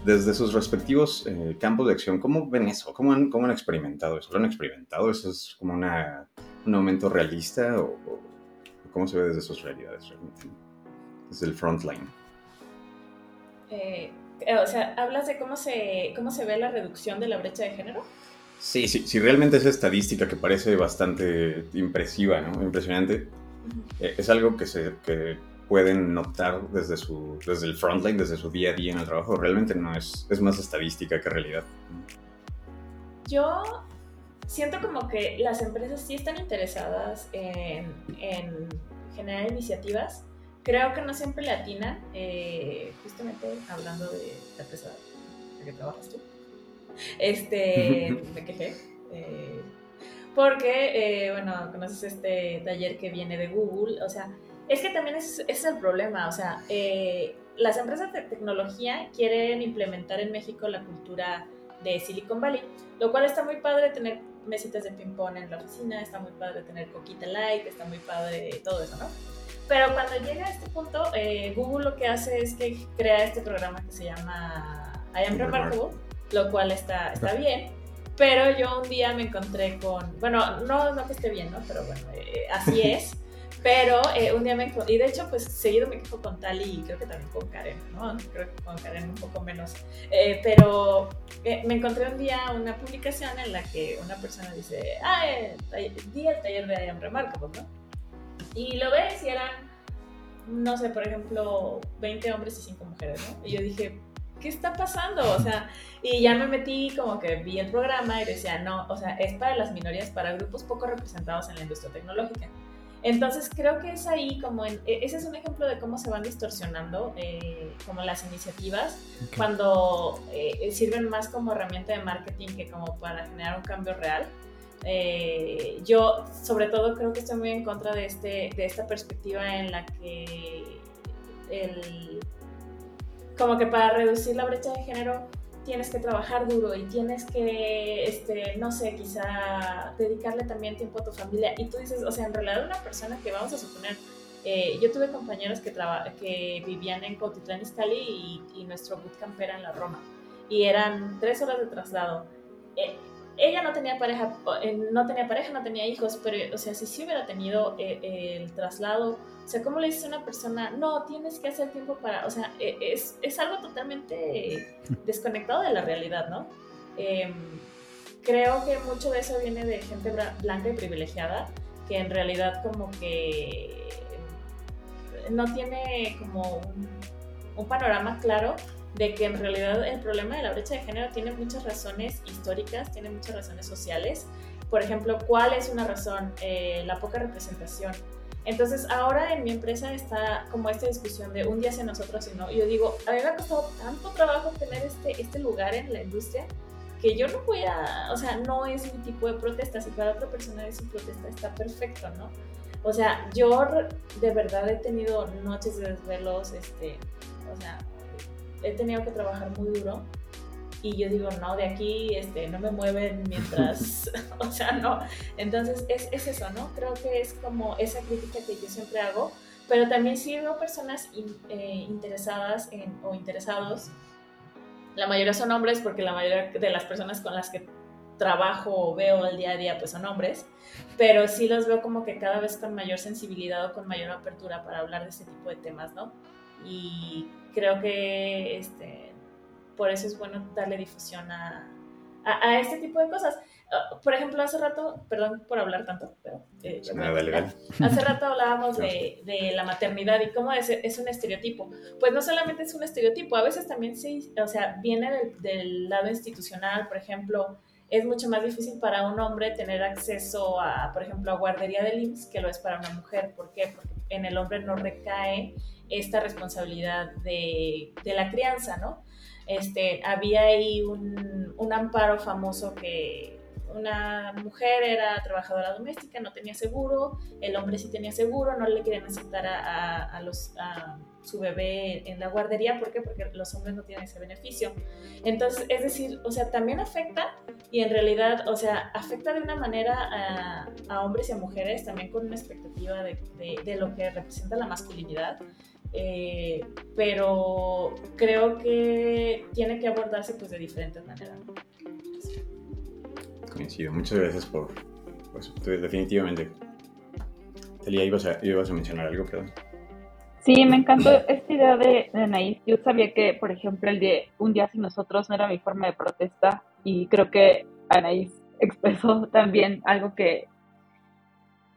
Desde sus respectivos eh, campos de acción, ¿cómo ven eso? ¿Cómo han, cómo han experimentado eso? ¿Lo han experimentado? ¿Eso es como una, un aumento realista o, o cómo se ve desde sus realidades realmente? Desde el frontline. Eh, o sea, hablas de cómo se, cómo se ve la reducción de la brecha de género. Sí, sí, sí, realmente esa estadística que parece bastante impresiva, ¿no? Impresionante, eh, es algo que, se, que pueden notar desde, su, desde el frontline, desde su día a día en el trabajo. Realmente no es, es más estadística que realidad. Yo siento como que las empresas sí están interesadas en, en generar iniciativas. Creo que no siempre le atinan, eh, justamente hablando de la empresa en la que trabajas tú. Este, me quejé. eh, porque, eh, bueno, conoces este taller que viene de Google. O sea, es que también es, ese es el problema. O sea, eh, las empresas de tecnología quieren implementar en México la cultura de Silicon Valley, lo cual está muy padre tener mesitas de ping-pong en la oficina, está muy padre tener coquita light, está muy padre todo eso, ¿no? Pero cuando llega a este punto, eh, Google lo que hace es que crea este programa que se llama I Am Remarkable, lo cual está, está bien. Pero yo un día me encontré con, bueno, no, no que esté bien, ¿no? Pero bueno, eh, así es. Pero eh, un día me y de hecho, pues seguido me quejo con Tali y creo que también con Karen, ¿no? Creo que con Karen un poco menos. Eh, pero eh, me encontré un día una publicación en la que una persona dice, ah, taller- di el taller de I Am Remarkable, ¿no? Y lo ves y eran, no sé, por ejemplo, 20 hombres y 5 mujeres, ¿no? Y yo dije, ¿qué está pasando? O sea, y ya me metí como que vi el programa y decía, no, o sea, es para las minorías, para grupos poco representados en la industria tecnológica. Entonces creo que es ahí como, en, e- ese es un ejemplo de cómo se van distorsionando eh, como las iniciativas Ok. cuando eh, sirven más como herramienta de marketing que como para generar un cambio real. Eh, yo sobre todo creo que estoy muy en contra de, este, de esta perspectiva en la que el, como que para reducir la brecha de género tienes que trabajar duro y tienes que, este, no sé, quizá dedicarle también tiempo a tu familia. Y tú dices, o sea, en realidad una persona que vamos a suponer, eh, yo tuve compañeros que, traba- que vivían en Cuautitlán Izcalli y, y nuestro bootcamp era en la Roma. Y eran tres horas de traslado. Eh, ella no tenía pareja, eh, no tenía pareja, no tenía hijos, pero, o sea, si sí hubiera tenido eh, el traslado, o sea, ¿cómo le dice a una persona, no, tienes que hacer tiempo para, o sea, es, es algo totalmente desconectado de la realidad, ¿no? Em, creo que mucho de eso viene de gente blanca y privilegiada, que en realidad como que no tiene como un, un panorama claro de que en realidad el problema de la brecha de género tiene muchas razones históricas, tiene muchas razones sociales. Por ejemplo, ¿cuál es una razón? Eh, la poca representación. Entonces, ahora en mi empresa está como esta discusión de un día hacia nosotros y no. Yo digo, a mí me ha costado tanto trabajo tener este, este lugar en la industria que yo no voy a, o sea, no es mi tipo de protesta. Si para otra persona es su protesta, está perfecto, ¿no? O sea, yo de verdad he tenido noches de desvelos, este, o sea, he tenido que trabajar muy duro y yo digo, no, de aquí este, no me mueven mientras, o sea, no. Entonces es, es, eso, ¿no? Creo que es como esa crítica que yo siempre hago, pero también sí veo personas eh, interesadas en, o interesados. La mayoría son hombres porque la mayoría de las personas con las que trabajo o veo al día a día pues son hombres, pero sí los veo como que cada vez con mayor sensibilidad o con mayor apertura para hablar de este tipo de temas, ¿no? Y creo que este, por eso es bueno darle difusión a, a, este tipo de cosas. Ah, por ejemplo, hace rato, perdón por hablar tanto, pero eh, hace rato hablábamos de, de, la maternidad y cómo es, es, un estereotipo. Pues no solamente es un estereotipo, a veces también sí, o sea, viene del, del lado institucional, por ejemplo, es mucho más difícil para un hombre tener acceso a, por ejemplo, a guardería del IMSS que lo es para una mujer. ¿Por qué? Porque en el hombre no recae esta responsabilidad de, la crianza, ¿no? Este, había ahí un, amparo famoso que una mujer era trabajadora doméstica, no tenía seguro, el hombre sí tenía seguro, no le querían aceptar a, los, su bebé en la guardería, ¿por qué? Porque los hombres no tienen ese beneficio. Entonces, es decir, o sea, también afecta y en realidad, o sea, afecta de una manera a, hombres y a mujeres, también con una expectativa de lo que representa la masculinidad eh, pero creo que tiene que abordarse pues de diferentes maneras. Coincido, muchas gracias por pues, definitivamente. Telia, ibas a, ibas a mencionar algo, perdón. Sí, me encantó esta idea de, de Anaís. Yo sabía que, por ejemplo, el de un día sin nosotros no era mi forma de protesta y creo que Anaís expresó también algo que,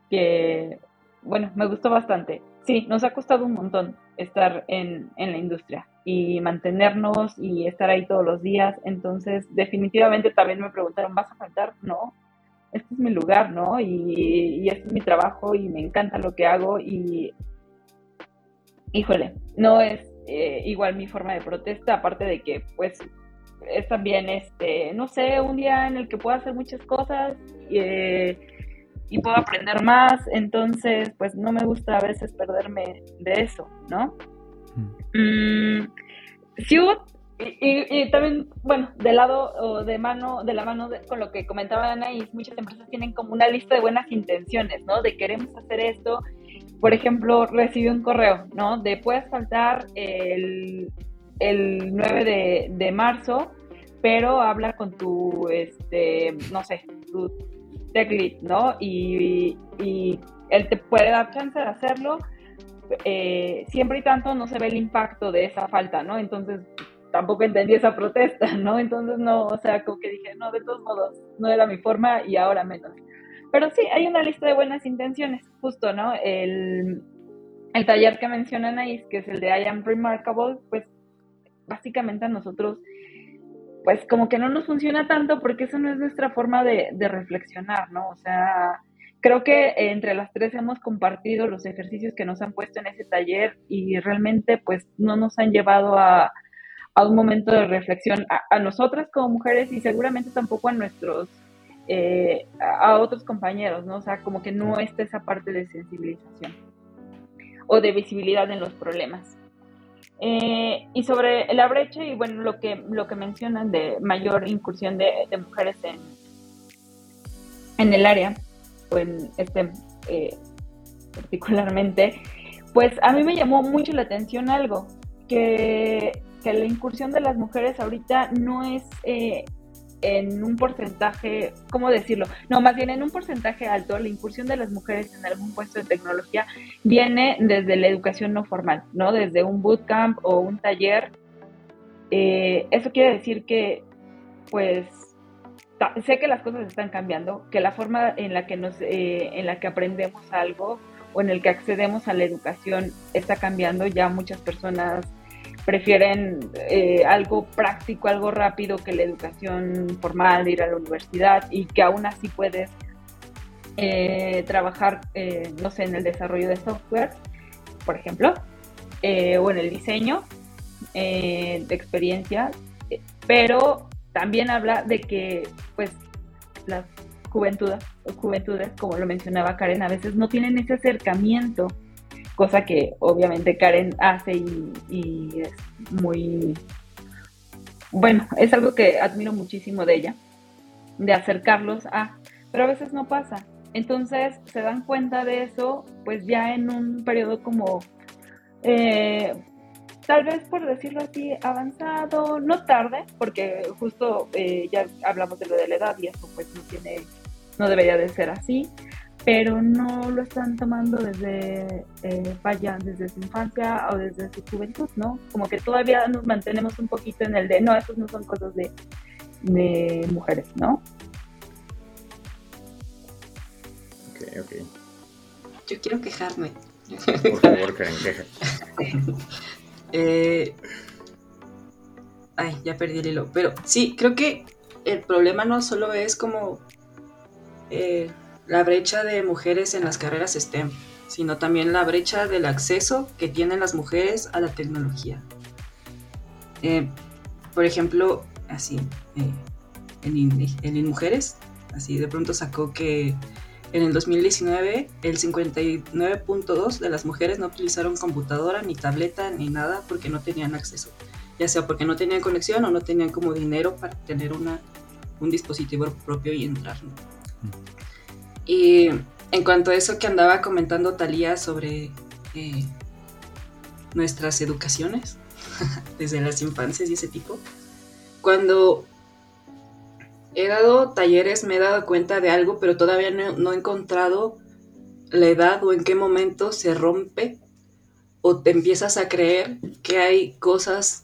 que, bueno, me gustó bastante. Sí, nos ha costado un montón estar en, en, la industria y mantenernos y estar ahí todos los días. Entonces, definitivamente también me preguntaron, ¿vas a faltar? No, este es mi lugar, ¿no? Y, y este es mi trabajo y me encanta lo que hago y, híjole, no es eh, igual mi forma de protesta, aparte de que, pues, es también, este, no sé, un día en el que puedo hacer muchas cosas. Eh, y puedo aprender más, entonces pues no me gusta a veces perderme de eso, ¿no? Mm, sí y, también, bueno, de lado o de mano, de la mano con lo que comentaba Ana, y muchas empresas tienen como una lista de buenas intenciones, ¿no? De queremos hacer esto. Por ejemplo, recibí un correo, ¿no? De puedes faltar el, el 9 de, de marzo, pero habla con tu, este, no sé, tu tech lead, ¿no? Y, y, él te puede dar chance de hacerlo, eh, siempre y tanto no se ve el impacto de esa falta, ¿no? Entonces tampoco entendí esa protesta, ¿no? Entonces no, o sea, como que dije, no, de todos modos, no era mi forma y ahora menos. Pero sí, hay una lista de buenas intenciones, justo, ¿no? El, el taller que menciona Anaís, que es el de I Am Remarkable, pues básicamente a nosotros pues como que no nos funciona tanto porque eso no es nuestra forma de, reflexionar, ¿no? O sea, creo que entre las tres hemos compartido los ejercicios que nos han puesto en ese taller y realmente pues no nos han llevado a, un momento de reflexión a, nosotras como mujeres y seguramente tampoco a nuestros, eh, a otros compañeros, ¿no? O sea, como que no está esa parte de sensibilización o de visibilidad en los problemas. Eh, y sobre la brecha y bueno, lo que, lo que mencionan de mayor incursión de, mujeres en, en el área, o en este eh, particularmente, pues a mí me llamó mucho la atención algo, que, que la incursión de las mujeres ahorita no es, eh, en un porcentaje, ¿cómo decirlo? No, más bien en un porcentaje alto, la incursión de las mujeres en algún puesto de tecnología viene desde la educación no formal, ¿no? Desde un bootcamp o un taller. Eh, eso quiere decir que, pues, sé que las cosas están cambiando, que la forma en la que nos, eh, en la que aprendemos algo o en el que accedemos a la educación está cambiando. Ya muchas personas prefieren eh, algo práctico, algo rápido que la educación formal, ir a la universidad y que aún así puedes eh, trabajar, no sé, en el desarrollo de software, por ejemplo, o en el diseño de experiencias, pero también habla de que pues las juventudes, juventudes, como lo mencionaba Karen, a veces no tienen ese acercamiento, cosa que obviamente Karen hace y, es muy, bueno, es algo que admiro muchísimo de ella, de acercarlos a, pero a veces no pasa. Entonces se dan cuenta de eso, pues ya en un periodo como eh, tal vez por decirlo así, avanzado, no tarde, porque justo eh, ya hablamos de lo de la edad y eso pues no tiene, no debería de ser así, pero no lo están tomando desde, eh, vaya, desde su infancia o desde su juventud, ¿no? Como que todavía nos mantenemos un poquito en el de, no, estos no son cosas de, de mujeres, ¿no? Ok, ok. Yo quiero quejarme. Por favor, Karen, queja. Eh, ay, ya perdí el hilo. Pero sí, creo que el problema no solo es como eh, la brecha de mujeres en las carreras STEM, sino también la brecha del acceso que tienen las mujeres a la tecnología. Eh, por ejemplo, así, en, en Mujeres, así de pronto sacó que en el 2019, el 59.2 de las mujeres no utilizaron computadora, ni tableta, ni nada porque no tenían acceso. Ya sea porque no tenían conexión o no tenían como dinero para tener una, un dispositivo propio y entrar. Y en cuanto a eso que andaba comentando Talía sobre eh, nuestras educaciones, desde las infancias y ese tipo, cuando he dado talleres, me he dado cuenta de algo, pero todavía no, he encontrado la edad o en qué momento se rompe o te empiezas a creer que hay cosas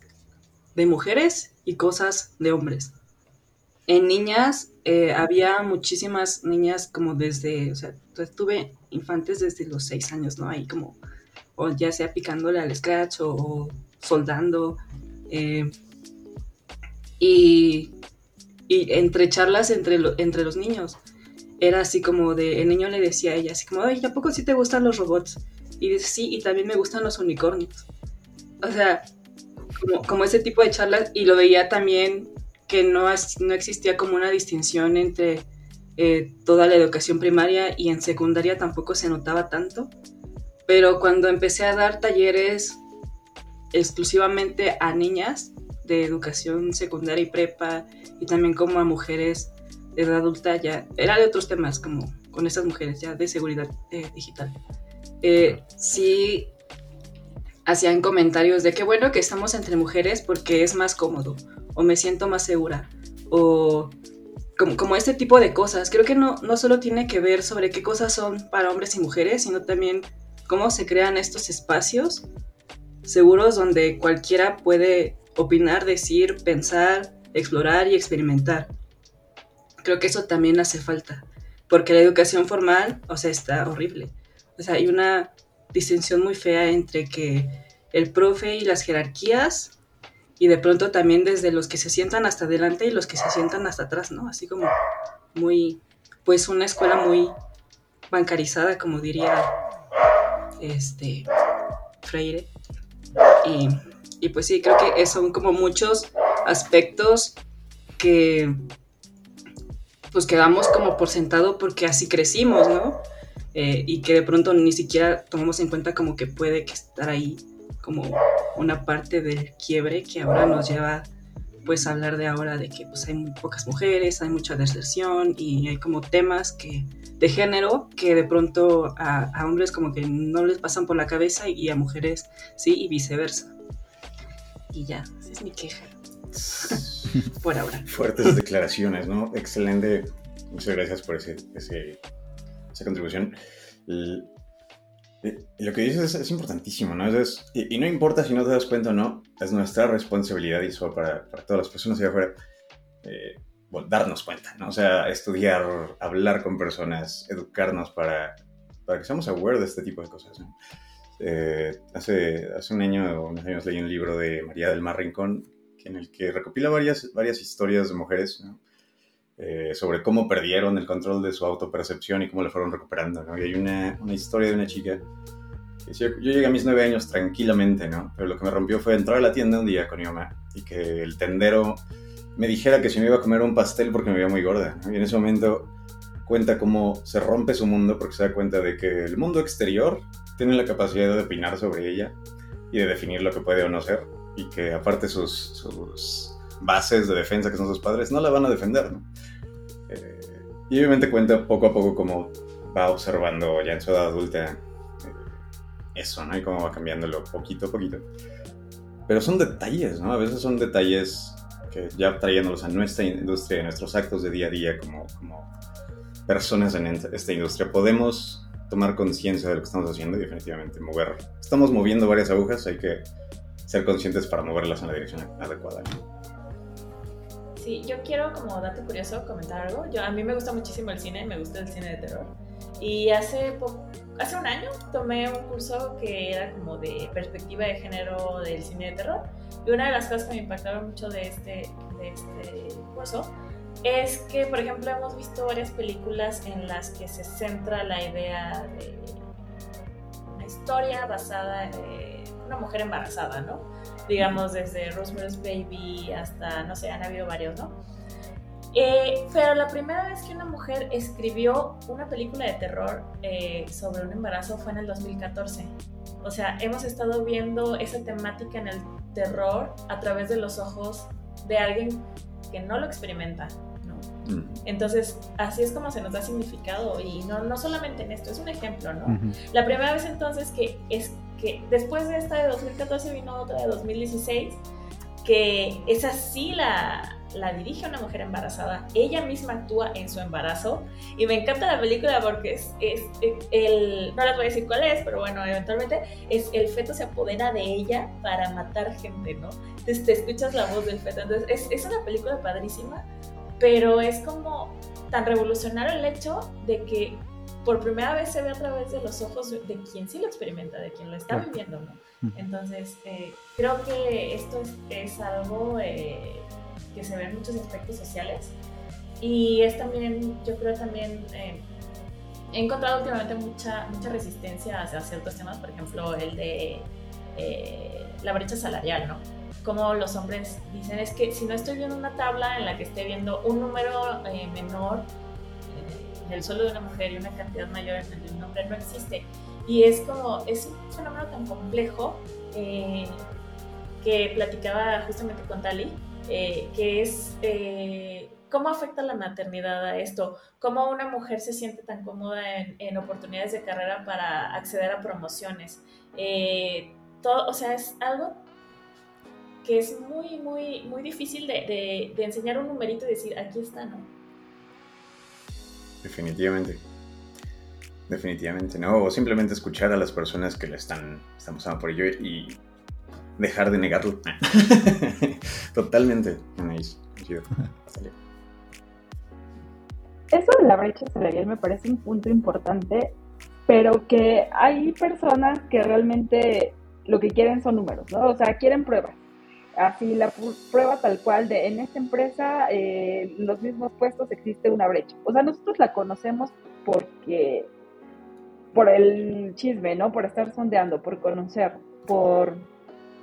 de mujeres y cosas de hombres. En niñas eh, había muchísimas niñas como desde, o sea, tuve infantes desde los seis años, ¿no? Ahí como, o ya sea picándole al scratch o, soldando. Eh, y y entre charlas entre, entre los niños. Era así como de, el niño le decía a ella, así como, ay, ¿a poco sí te gustan los robots? Y dice, sí, y también me gustan los unicornios. O sea, como, ese tipo de charlas, y lo veía también que no, no existía como una distinción entre eh, toda la educación primaria y en secundaria tampoco se notaba tanto. Pero cuando empecé a dar talleres exclusivamente a niñas de educación secundaria y prepa y también como a mujeres de edad adulta ya, era de otros temas como con esas mujeres ya de seguridad eh, digital. Eh, sí hacían comentarios de que bueno que estamos entre mujeres porque es más cómodo o me siento más segura o como, como, este tipo de cosas. Creo que no, no solo tiene que ver sobre qué cosas son para hombres y mujeres, sino también cómo se crean estos espacios seguros donde cualquiera puede opinar, decir, pensar, explorar y experimentar. Creo que eso también hace falta, porque la educación formal, o sea, está horrible. O sea, hay una distinción muy fea entre que el profe y las jerarquías, y de pronto también desde los que se sientan hasta adelante y los que se sientan hasta atrás, ¿no? Así como muy, pues una escuela muy bancarizada, como diría este Freire. Y, y pues sí, creo que son como muchos aspectos que pues quedamos como por sentado porque así crecimos, ¿no? Eh, y que de pronto ni siquiera tomamos en cuenta como que puede que estar ahí como una parte del quiebre que ahora nos lleva pues a hablar de ahora de que pues hay muy pocas mujeres, hay mucha deserción y hay como temas que de género que de pronto a, a hombres como que no les pasan por la cabeza y a mujeres sí y viceversa. Y ya, esa es mi queja. por ahora. Fuertes declaraciones, ¿no? Excelente. Muchas gracias por ese, ese- esa contribución. Lo que dices es, es importantísimo, ¿no? Es- y, y no importa si no te das cuenta o no, es nuestra responsabilidad y eso para, para todas las personas allá afuera, eh, bueno, darnos cuenta, ¿no? O sea, estudiar, hablar con personas, educarnos para, para que seamos aware de este tipo de cosas, ¿no? Eh, hace, hace un año o unos años leí un libro de María del Mar Rincón en el que recopila varias, varias historias de mujeres, ¿no? Eh, sobre cómo perdieron el control de su autopercepción y cómo lo fueron recuperando, ¿no? Y hay una, una historia de una chica que decía, yo llegué a mis nueve años tranquilamente, ¿no? Pero lo que me rompió fue entrar a la tienda un día con mi mamá y que el tendero me dijera que si me iba a comer un pastel porque me veía muy gorda, ¿no? Y en ese momento cuenta cómo se rompe su mundo porque se da cuenta de que el mundo exterior tiene la capacidad de opinar sobre ella y de definir lo que puede o no ser y que aparte sus, sus bases de defensa que son sus padres no la van a defender, ¿no? Eh, y obviamente cuenta poco a poco cómo va observando ya en su edad adulta eh, eso, ¿no? Y cómo va cambiándolo poquito a poquito. Pero son detalles, ¿no? A veces son detalles que ya trayéndolos a nuestra industria, a nuestros actos de día a día como, como personas en esta industria, podemos tomar conciencia de lo que estamos haciendo y definitivamente mover. Estamos moviendo varias agujas, hay que ser conscientes para moverlas en la dirección adecuada. ¿no? Sí, yo quiero como dato curioso comentar algo. Yo, a mí me gusta muchísimo el cine, me gusta el cine de terror. Y hace, hace un año tomé un curso que era como de perspectiva de género del cine de terror. Y una de las cosas que me impactaron mucho de este, de este curso es que, por ejemplo, hemos visto varias películas en las que se centra la idea de una historia basada en una mujer embarazada, ¿no? Digamos, desde Rosemary's Baby hasta, no sé, han habido varios, ¿no? Eh, pero la primera vez que una mujer escribió una película de terror eh, sobre un embarazo fue en el 2014. O sea, hemos estado viendo esa temática en el terror a través de los ojos de alguien que no lo experimenta, ¿no? Entonces, así es como se nos da significado y no, no solamente en esto, es un ejemplo, ¿no? La primera vez entonces que es que después de esta de 2014 vino otra de 2016, que esa sí la, la dirige una mujer embarazada, ella misma actúa en su embarazo y me encanta la película porque es, es el, no les voy a decir cuál es, pero bueno, eventualmente es el feto se apodera de ella para matar gente, ¿no? Entonces te escuchas la voz del feto, entonces es, es una película padrísima, pero es como tan revolucionario el hecho de que por primera vez se ve a través de los ojos de, de quien sí lo experimenta, de quien lo está viviendo, ¿no? Entonces, eh, creo que esto es, es algo eh, que se ve en muchos aspectos sociales y es también, yo creo también, eh, he encontrado últimamente mucha, mucha resistencia hacia ciertos temas, por ejemplo, el de eh, la brecha salarial, ¿no? Como los hombres dicen, es que si no estoy viendo una tabla en la que esté viendo un número eh, menor del sueldo de una mujer y una cantidad mayor en el hombre, no existe. Y es como, es un fenómeno tan complejo eh, que platicaba justamente con Tali, eh, que es eh, cómo afecta la maternidad a esto, cómo una mujer se siente tan cómoda en, en oportunidades de carrera para acceder a promociones. Eh, todo, o sea, es algo que es muy, muy, muy difícil de, de- de enseñar un numerito y decir, aquí está, ¿no? Definitivamente. Definitivamente, ¿no? O simplemente escuchar a las personas que le están, están pasando por ello y dejar de negarlo. Totalmente. Chido. Sale. Eso de la brecha salarial me parece un punto importante, pero que hay personas que realmente lo que quieren son números, ¿no? O sea, quieren pruebas. Así la prueba tal cual de en esta empresa, eh, los mismos puestos existe una brecha. O sea, nosotros la conocemos porque, por el chisme, ¿no? Por estar sondeando, por conocer, por...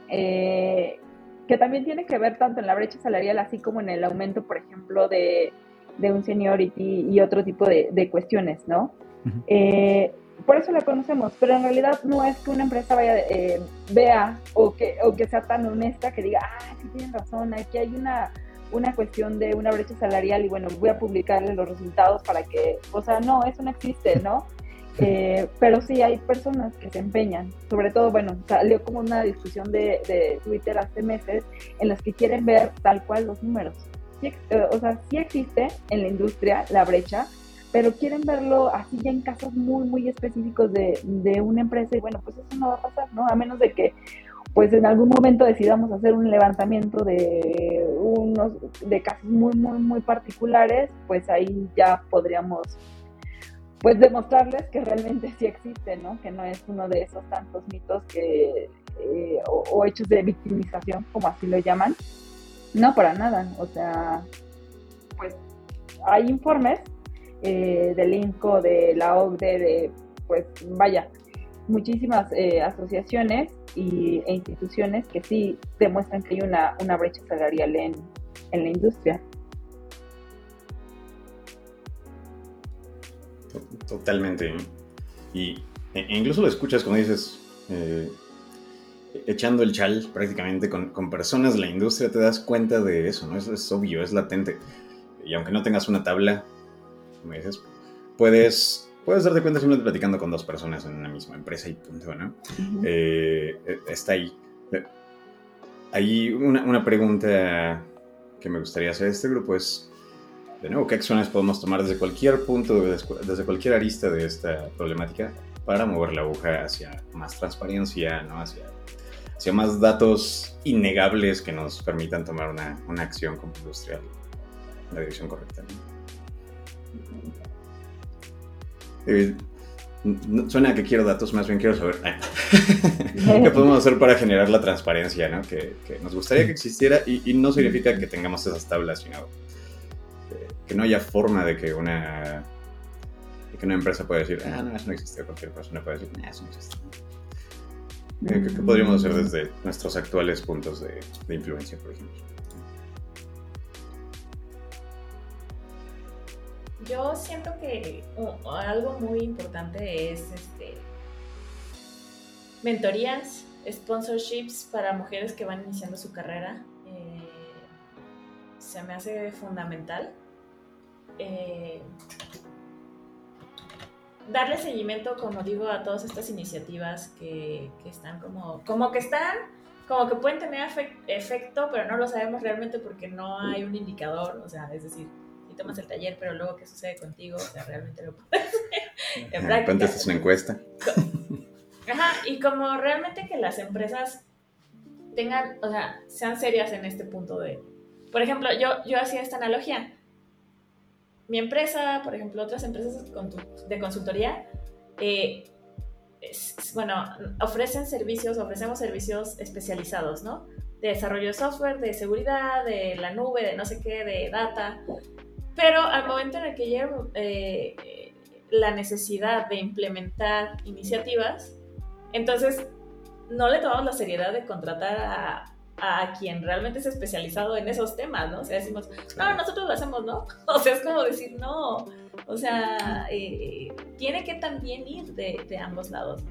eh, que también tiene que ver tanto en la brecha salarial así como en el aumento, por ejemplo, de, de un seniority y otro tipo de, de cuestiones, ¿no? Eh, por eso la conocemos, pero en realidad no es que una empresa vaya, eh, vea o que, o que sea tan honesta que diga, ah, sí tienen razón, aquí hay una, una cuestión de una brecha salarial y bueno, voy a publicarle los resultados para que, o sea, no, eso no existe, ¿no? Eh, pero sí hay personas que se empeñan, sobre todo, bueno, salió como una discusión de, de Twitter hace meses en las que quieren ver tal cual los números. Sí, eh, o sea, sí existe en la industria la brecha, pero quieren verlo así ya en casos muy, muy específicos de, de una empresa y bueno, pues eso no va a pasar, ¿no? A menos de que pues en algún momento decidamos hacer un levantamiento de unos de casos muy muy muy particulares, pues ahí ya podríamos pues demostrarles que realmente sí existe, ¿no? Que no es uno de esos tantos mitos que eh, o, hechos de victimización, como así lo llaman. No, para nada. O sea, pues hay informes eh, del INCO, de la OCDE, de, pues vaya, muchísimas eh, asociaciones y, e instituciones que sí demuestran que hay una, una brecha salarial en, en la industria. Totalmente. Y e, incluso lo escuchas como dices, eh, echando el chal prácticamente con, con, personas de la industria, te das cuenta de eso, ¿no? Es obvio, es latente. Y aunque no tengas una tabla, como dices, puedes puedes darte cuenta simplemente platicando con dos personas en una misma empresa y punto, ¿no? Eh, eh, está ahí. Hay una, una, pregunta que me gustaría hacer a este grupo es, de nuevo, ¿qué acciones podemos tomar desde cualquier punto, desde cualquier arista de esta problemática para mover la aguja hacia más transparencia, ¿no? hacia, hacia más datos innegables que nos permitan tomar una, una acción como industrial en la dirección correcta? Eh, suena que quiero datos, más bien quiero saber qué podemos hacer para generar la transparencia, ¿no? Que, nos gustaría que existiera y, no significa que tengamos esas tablas, sino que, no haya forma de que una que una empresa pueda decir, ah, no, eso no existe, cualquier persona puede decir, ah, eso no existe. ¿Qué, podríamos hacer desde nuestros actuales puntos de, de influencia, por ejemplo? Yo siento que algo muy importante es este mentorías, sponsorships para mujeres que van iniciando su carrera. Eh, se me hace fundamental. Eh, darle seguimiento, como digo, a todas estas iniciativas que, que, están como, como que están, como que pueden tener efecto, pero no lo sabemos realmente porque no hay un indicador, o sea, es decir, tomas el taller, pero luego qué sucede contigo, o sea, realmente lo puedes hacer en práctica. es una encuesta. Ajá, y como realmente que las empresas tengan, o sea, sean serias en este punto de, por ejemplo, yo, yo hacía esta analogía. Mi empresa, por ejemplo, otras empresas de consultoría, eh, bueno, ofrecen servicios, ofrecemos servicios especializados, ¿no? De desarrollo de software, de seguridad, de la nube, de no sé qué, de data. Pero al momento en el que llega eh, la necesidad de implementar iniciativas, entonces no le tomamos la seriedad de contratar a, quien realmente es especializado en esos temas, ¿no? O sea, decimos, no, nosotros lo hacemos, ¿no? O sea, es como decir, no, o sea, eh, tiene que también ir de, ambos lados.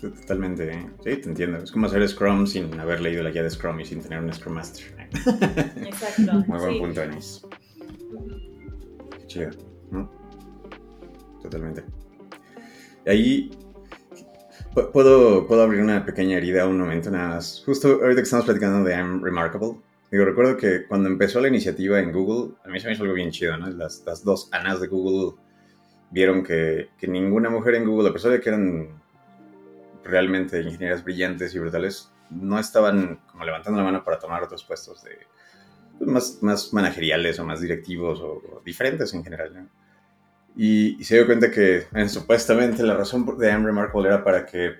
Totalmente, ¿eh? sí, te entiendo. Es como hacer Scrum sin haber leído la guía de Scrum y sin tener un Scrum Master. Exacto. Muy buen punto, Anis. Chido, ¿no? Totalmente. Ahí puedo, puedo abrir una pequeña herida un momento nada más. Justo ahorita que estamos platicando de I'm Remarkable. Digo, recuerdo que cuando empezó la iniciativa en Google, a mí se me hizo algo bien chido, ¿no? Las, las dos Anas de Google vieron que, que, ninguna mujer en Google, a pesar de que eran realmente ingenieras brillantes y brutales, no estaban como levantando la mano para tomar otros puestos de, más, más manageriales o más directivos o, diferentes en general. Y, se dio cuenta que supuestamente la razón de I'm Remarkable era para que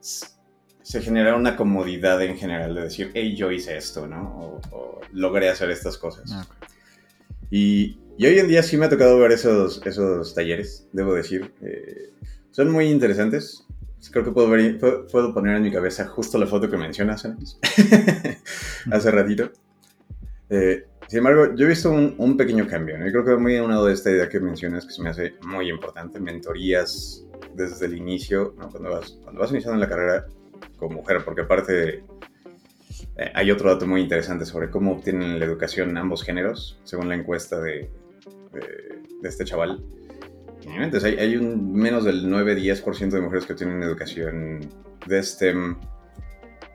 se generara una comodidad en general de decir, hey, yo hice esto, ¿no? O, logré hacer estas cosas. Ah, y, y, hoy en día sí me ha tocado ver esos, esos talleres, debo decir. Eh, son muy interesantes. Creo que puedo, ver, puedo, poner en mi cabeza justo la foto que mencionas hace ratito. Eh, sin embargo, yo he visto un, pequeño cambio. ¿no? Yo creo que muy unado de esta idea que mencionas que se me hace muy importante, mentorías desde el inicio, cuando, vas, cuando vas iniciando la carrera como mujer, porque aparte eh, hay otro dato muy interesante sobre cómo obtienen la educación ambos géneros, según la encuesta de, de, este chaval. Entonces hay, hay un menos del 9-10% de mujeres que tienen educación de STEM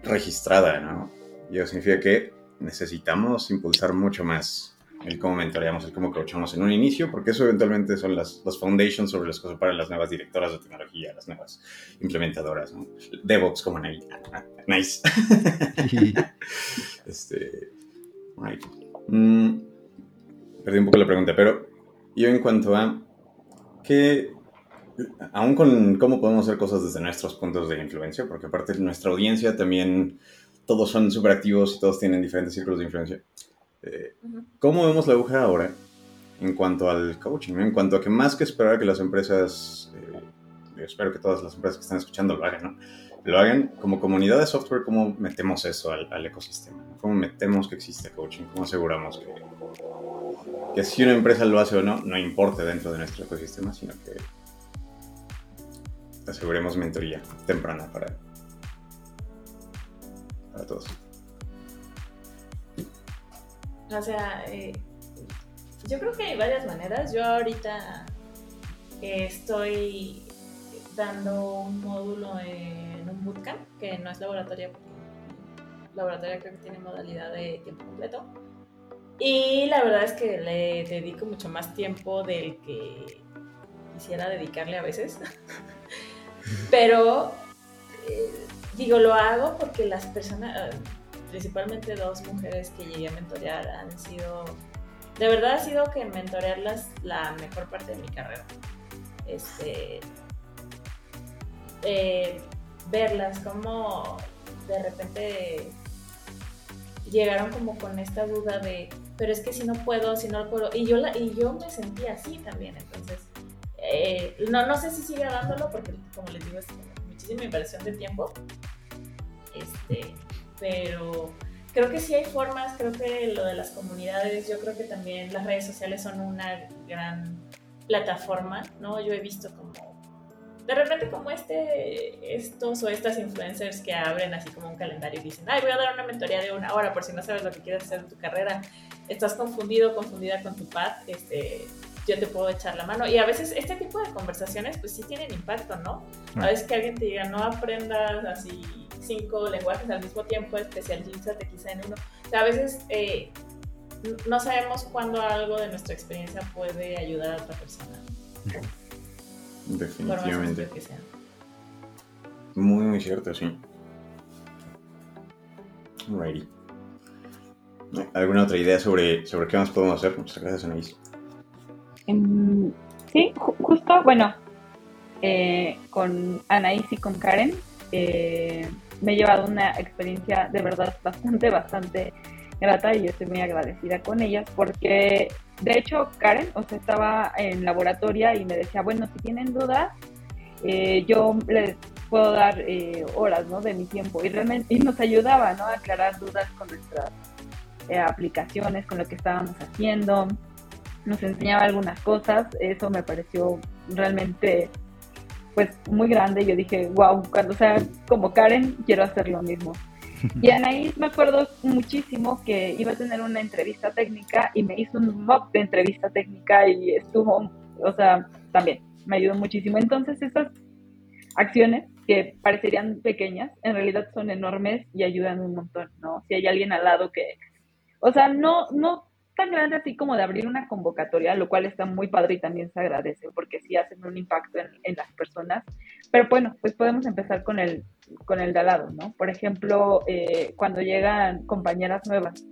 registrada, ¿no? Y eso significa que necesitamos impulsar mucho más el cómo mentoreamos, el cómo coachamos en un inicio, porque eso eventualmente son las, las foundations sobre las cosas para las nuevas directoras de tecnología, las nuevas implementadoras, ¿no? DevOps como Nice. nice. este, mm, perdí un poco la pregunta, pero yo en cuanto a que, aún con cómo podemos hacer cosas desde nuestros puntos de influencia, porque aparte nuestra audiencia también todos son súper activos y todos tienen diferentes círculos de influencia. Eh, ¿Cómo vemos la aguja ahora en cuanto al coaching? En cuanto a que más que esperar que las empresas, eh, espero que todas las empresas que están escuchando lo hagan, ¿no? Lo hagan como comunidad de software, ¿cómo metemos eso al, ecosistema? ¿Cómo metemos que existe coaching? ¿Cómo aseguramos que, que si una empresa lo hace o no, no importe dentro de nuestro ecosistema, sino que aseguremos mentoría temprana para, para todos? O sea, eh, yo creo que hay varias maneras. Yo ahorita estoy dando un módulo en un bootcamp, que no es laboratorio, laboratorio creo que tiene modalidad de tiempo completo. Y la verdad es que le dedico mucho más tiempo del que quisiera dedicarle a veces. Pero, eh, digo, lo hago porque las personas, principalmente dos mujeres que llegué a mentorear han sido, de verdad ha sido que mentorearlas la mejor parte de mi carrera. Este, eh, verlas como de repente llegaron como con esta duda de, pero es que si no puedo, si no puedo, y yo, la, y yo me sentía así también, entonces, eh, no, no sé si sigue dándolo, porque como les digo, es muchísima inversión de tiempo, este, pero creo que sí hay formas, creo que lo de las comunidades, yo creo que también las redes sociales son una gran plataforma, ¿no? Yo he visto como, de repente como este, estos o estas influencers que abren así como un calendario y dicen, ay, voy a dar una mentoría de una hora por si no sabes lo que quieres hacer en tu carrera, estás confundido, confundida con tu path, este, yo te puedo echar la mano. Y a veces este tipo de conversaciones pues sí tienen impacto, ¿no? A veces que alguien te diga, no aprendas así cinco lenguajes al mismo tiempo, especialízate quizá en uno. O sea, a veces eh, no sabemos cuándo algo de nuestra experiencia puede ayudar a otra persona. Definitivamente. Muy, muy cierto, sí. Alrighty. ¿Alguna otra idea sobre, sobre qué más podemos hacer? Muchas gracias, Anaís. Em, sí, justo, bueno, eh, con Anaís y con Karen eh, me he llevado una experiencia de verdad bastante, bastante grata y yo estoy muy agradecida con ellas porque de hecho Karen, o sea, estaba en laboratoria y me decía, bueno, si tienen dudas, eh, yo les puedo dar horas, ¿no? De mi tiempo y realmente y nos ayudaba, ¿no? A aclarar dudas con nuestras aplicaciones, con lo que estábamos haciendo nos enseñaba algunas cosas, eso me pareció realmente pues muy grande, yo dije, wow, cuando sea como Karen, quiero hacer lo mismo. Y Anaís me acuerdo muchísimo que iba a tener una entrevista técnica y me hizo un mock de entrevista técnica y estuvo, o sea, también me ayudó muchísimo. Entonces esas acciones que parecerían pequeñas, en realidad son enormes y ayudan un montón, ¿no? Si hay alguien al lado que, o sea, no, no tan grande así como de abrir una convocatoria, lo cual está muy padre y también se agradece porque sí hacen un impacto en, las personas. Pero bueno, pues podemos empezar con el, con el de al lado, ¿no? Por ejemplo, eh, cuando llegan compañeras nuevas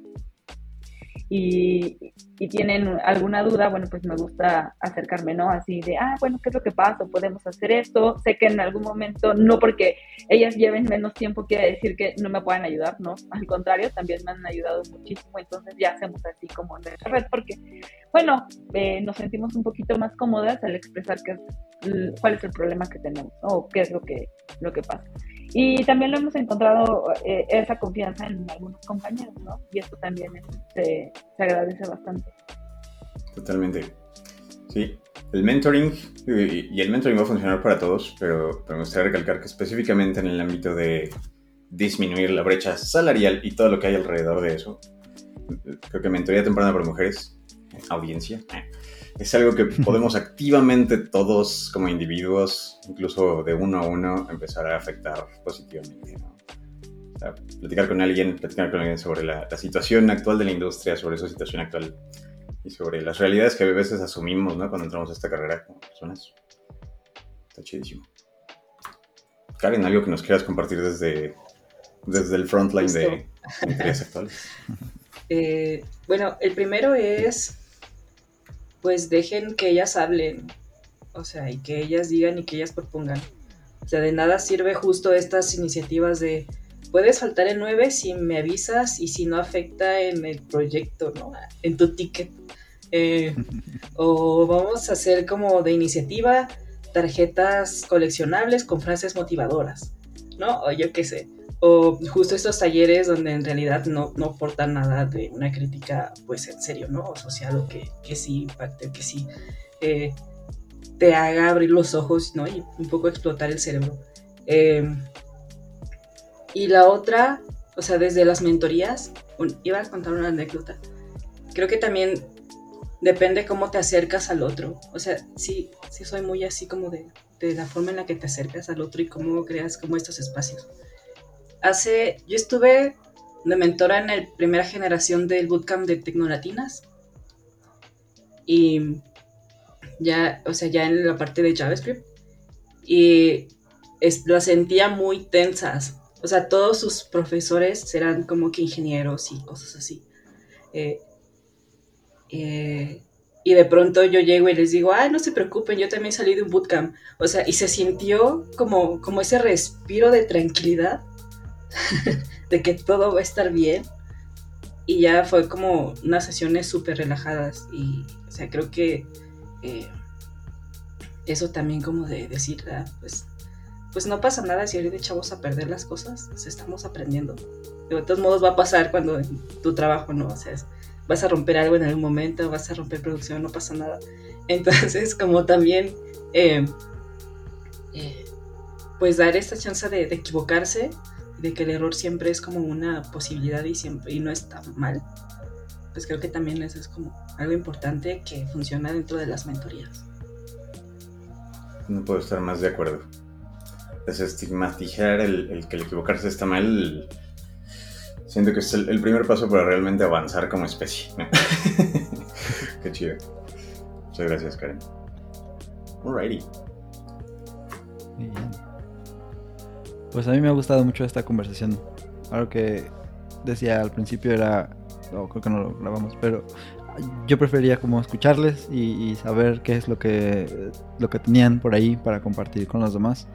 y, tienen alguna duda, bueno, pues me gusta acercarme, ¿no? Así de, ah, bueno, ¿qué es lo que pasa? ¿Podemos hacer esto? Sé que en algún momento, no porque ellas lleven menos tiempo, quiere decir que no me puedan ayudar, ¿no? Al contrario, también me han ayudado muchísimo, entonces ya hacemos así como nuestra red, porque, bueno, eh, nos sentimos un poquito más cómodas al expresar qué, cuál es el problema que tenemos, o qué es lo que, lo que pasa. Y también lo hemos encontrado eh, esa confianza en algunos compañeros, ¿no? Y esto también se, se, agradece bastante. Totalmente. Sí, el mentoring, y el mentoring va a funcionar para todos, pero, me gustaría recalcar que específicamente en el ámbito de disminuir la brecha salarial y todo lo que hay alrededor de eso, creo que mentoría temprana para mujeres, audiencia, es algo que podemos activamente todos como individuos, incluso de uno a uno, empezar a afectar positivamente. ¿no? O sea, platicar con alguien, platicar con alguien sobre la, la, situación actual de la industria, sobre esa situación actual y sobre las realidades que a veces asumimos ¿no? cuando entramos a esta carrera como personas. Está chidísimo. Karen, algo que nos quieras compartir desde, desde el frontline de interés actuales. Eh, bueno, el primero es, pues dejen que ellas hablen, o sea, y que ellas digan y que ellas propongan. O sea, de nada sirve justo estas iniciativas de, puedes faltar el 9 si me avisas y si no afecta en el proyecto, ¿no? En tu ticket. Eh, o vamos a hacer como de iniciativa tarjetas coleccionables con frases motivadoras, ¿no? O yo qué sé o justo estos talleres donde en realidad no, no aportan nada de una crítica, pues en serio, ¿no? O social, o que, que sí que sí eh, te haga abrir los ojos, ¿no? Y un poco explotar el cerebro. Em, y la otra, o sea, desde las mentorías, iba a contar una anécdota. Creo que también depende cómo te acercas al otro. O sea, sí, sí soy muy así como de, de la forma en la que te acercas al otro y cómo creas como estos espacios hace, yo estuve de mentora en la primera generación del bootcamp de Tecnolatinas y ya, o sea, ya en la parte de JavaScript y las sentía muy tensas. O sea, todos sus profesores eran como que ingenieros y cosas así. Eh, eh, y de pronto yo llego y les digo, ay, no se preocupen, yo también salí de un bootcamp. O sea, y se sintió como, como ese respiro de tranquilidad de que todo va a estar bien. Y ya fue como unas sesiones súper relajadas. Y, o sea, creo que eh, eso también como de decir, ah, pues, pues no pasa nada si ahorita echamos a perder las cosas, pues estamos aprendiendo. De todos modos va a pasar cuando tu trabajo, ¿no? O sea, vas a romper algo en algún momento, vas a romper producción, no pasa nada. Entonces, como también, eh, eh, pues dar esta chance de equivocarse de que el error siempre es como una posibilidad y, siempre, y no está mal, pues creo que también eso es como algo importante que funciona dentro de las mentorías. No puedo estar más de acuerdo. Desestigmatizar el, el que el equivocarse está mal, siento que es el, primer paso para realmente avanzar como especie. Qué chido. Muchas gracias, Karen. Alrighty. Bien. Pues a mí me ha gustado mucho esta conversación. Algo que decía al principio era, no, creo que no lo grabamos, pero yo prefería como escucharles y, saber qué es lo que, lo que tenían por ahí para compartir con los demás.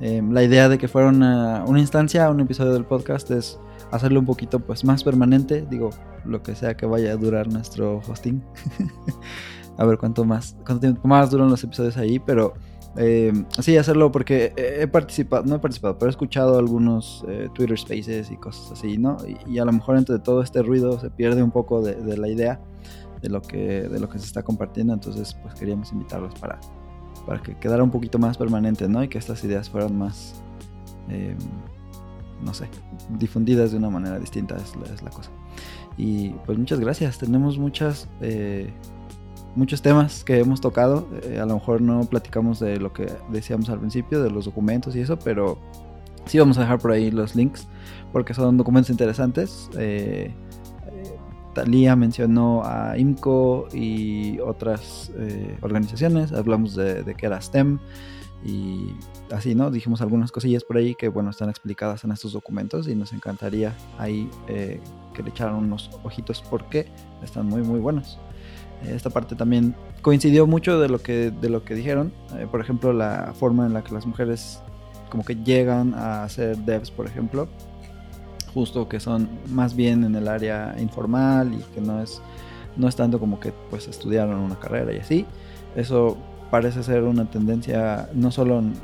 Em, la idea de que fuera una, una, instancia, un episodio del podcast es hacerlo un poquito pues más permanente, digo, lo que sea que vaya a durar nuestro hosting. a ver cuánto más, cuánto tiempo más duran los episodios ahí, pero eh, sí, hacerlo porque he participado, no he participado, pero he escuchado algunos eh, Twitter Spaces y cosas así, ¿no? Y, a lo mejor entre todo este ruido se pierde un poco de, la idea de lo, que, de lo que se está compartiendo, entonces pues queríamos invitarlos para, para que quedara un poquito más permanente, ¿no? Y que estas ideas fueran más, eh, no sé, difundidas de una manera distinta, es la, cosa. Y pues muchas gracias, tenemos muchas... Eh, muchos temas que hemos tocado. Eh, a lo mejor no platicamos de lo que decíamos al principio, de los documentos y eso, pero sí vamos a dejar por ahí los links porque son documentos interesantes. Eh, eh Talía mencionó a IMCO y otras eh, organizaciones. Hablamos de, de que era STEM y así, ¿no? Dijimos algunas cosillas por ahí que, bueno, están explicadas en estos documentos y nos encantaría ahí que le echaran unos ojitos porque están muy, muy buenos. Esta parte también coincidió mucho de lo que, de lo que dijeron. Eh, por ejemplo, la forma en la que las mujeres como que llegan a ser devs, por ejemplo. Justo que son más bien en el área informal y que no es, no es tanto como que pues estudiaron una carrera y así. Eso parece ser una tendencia no solo en,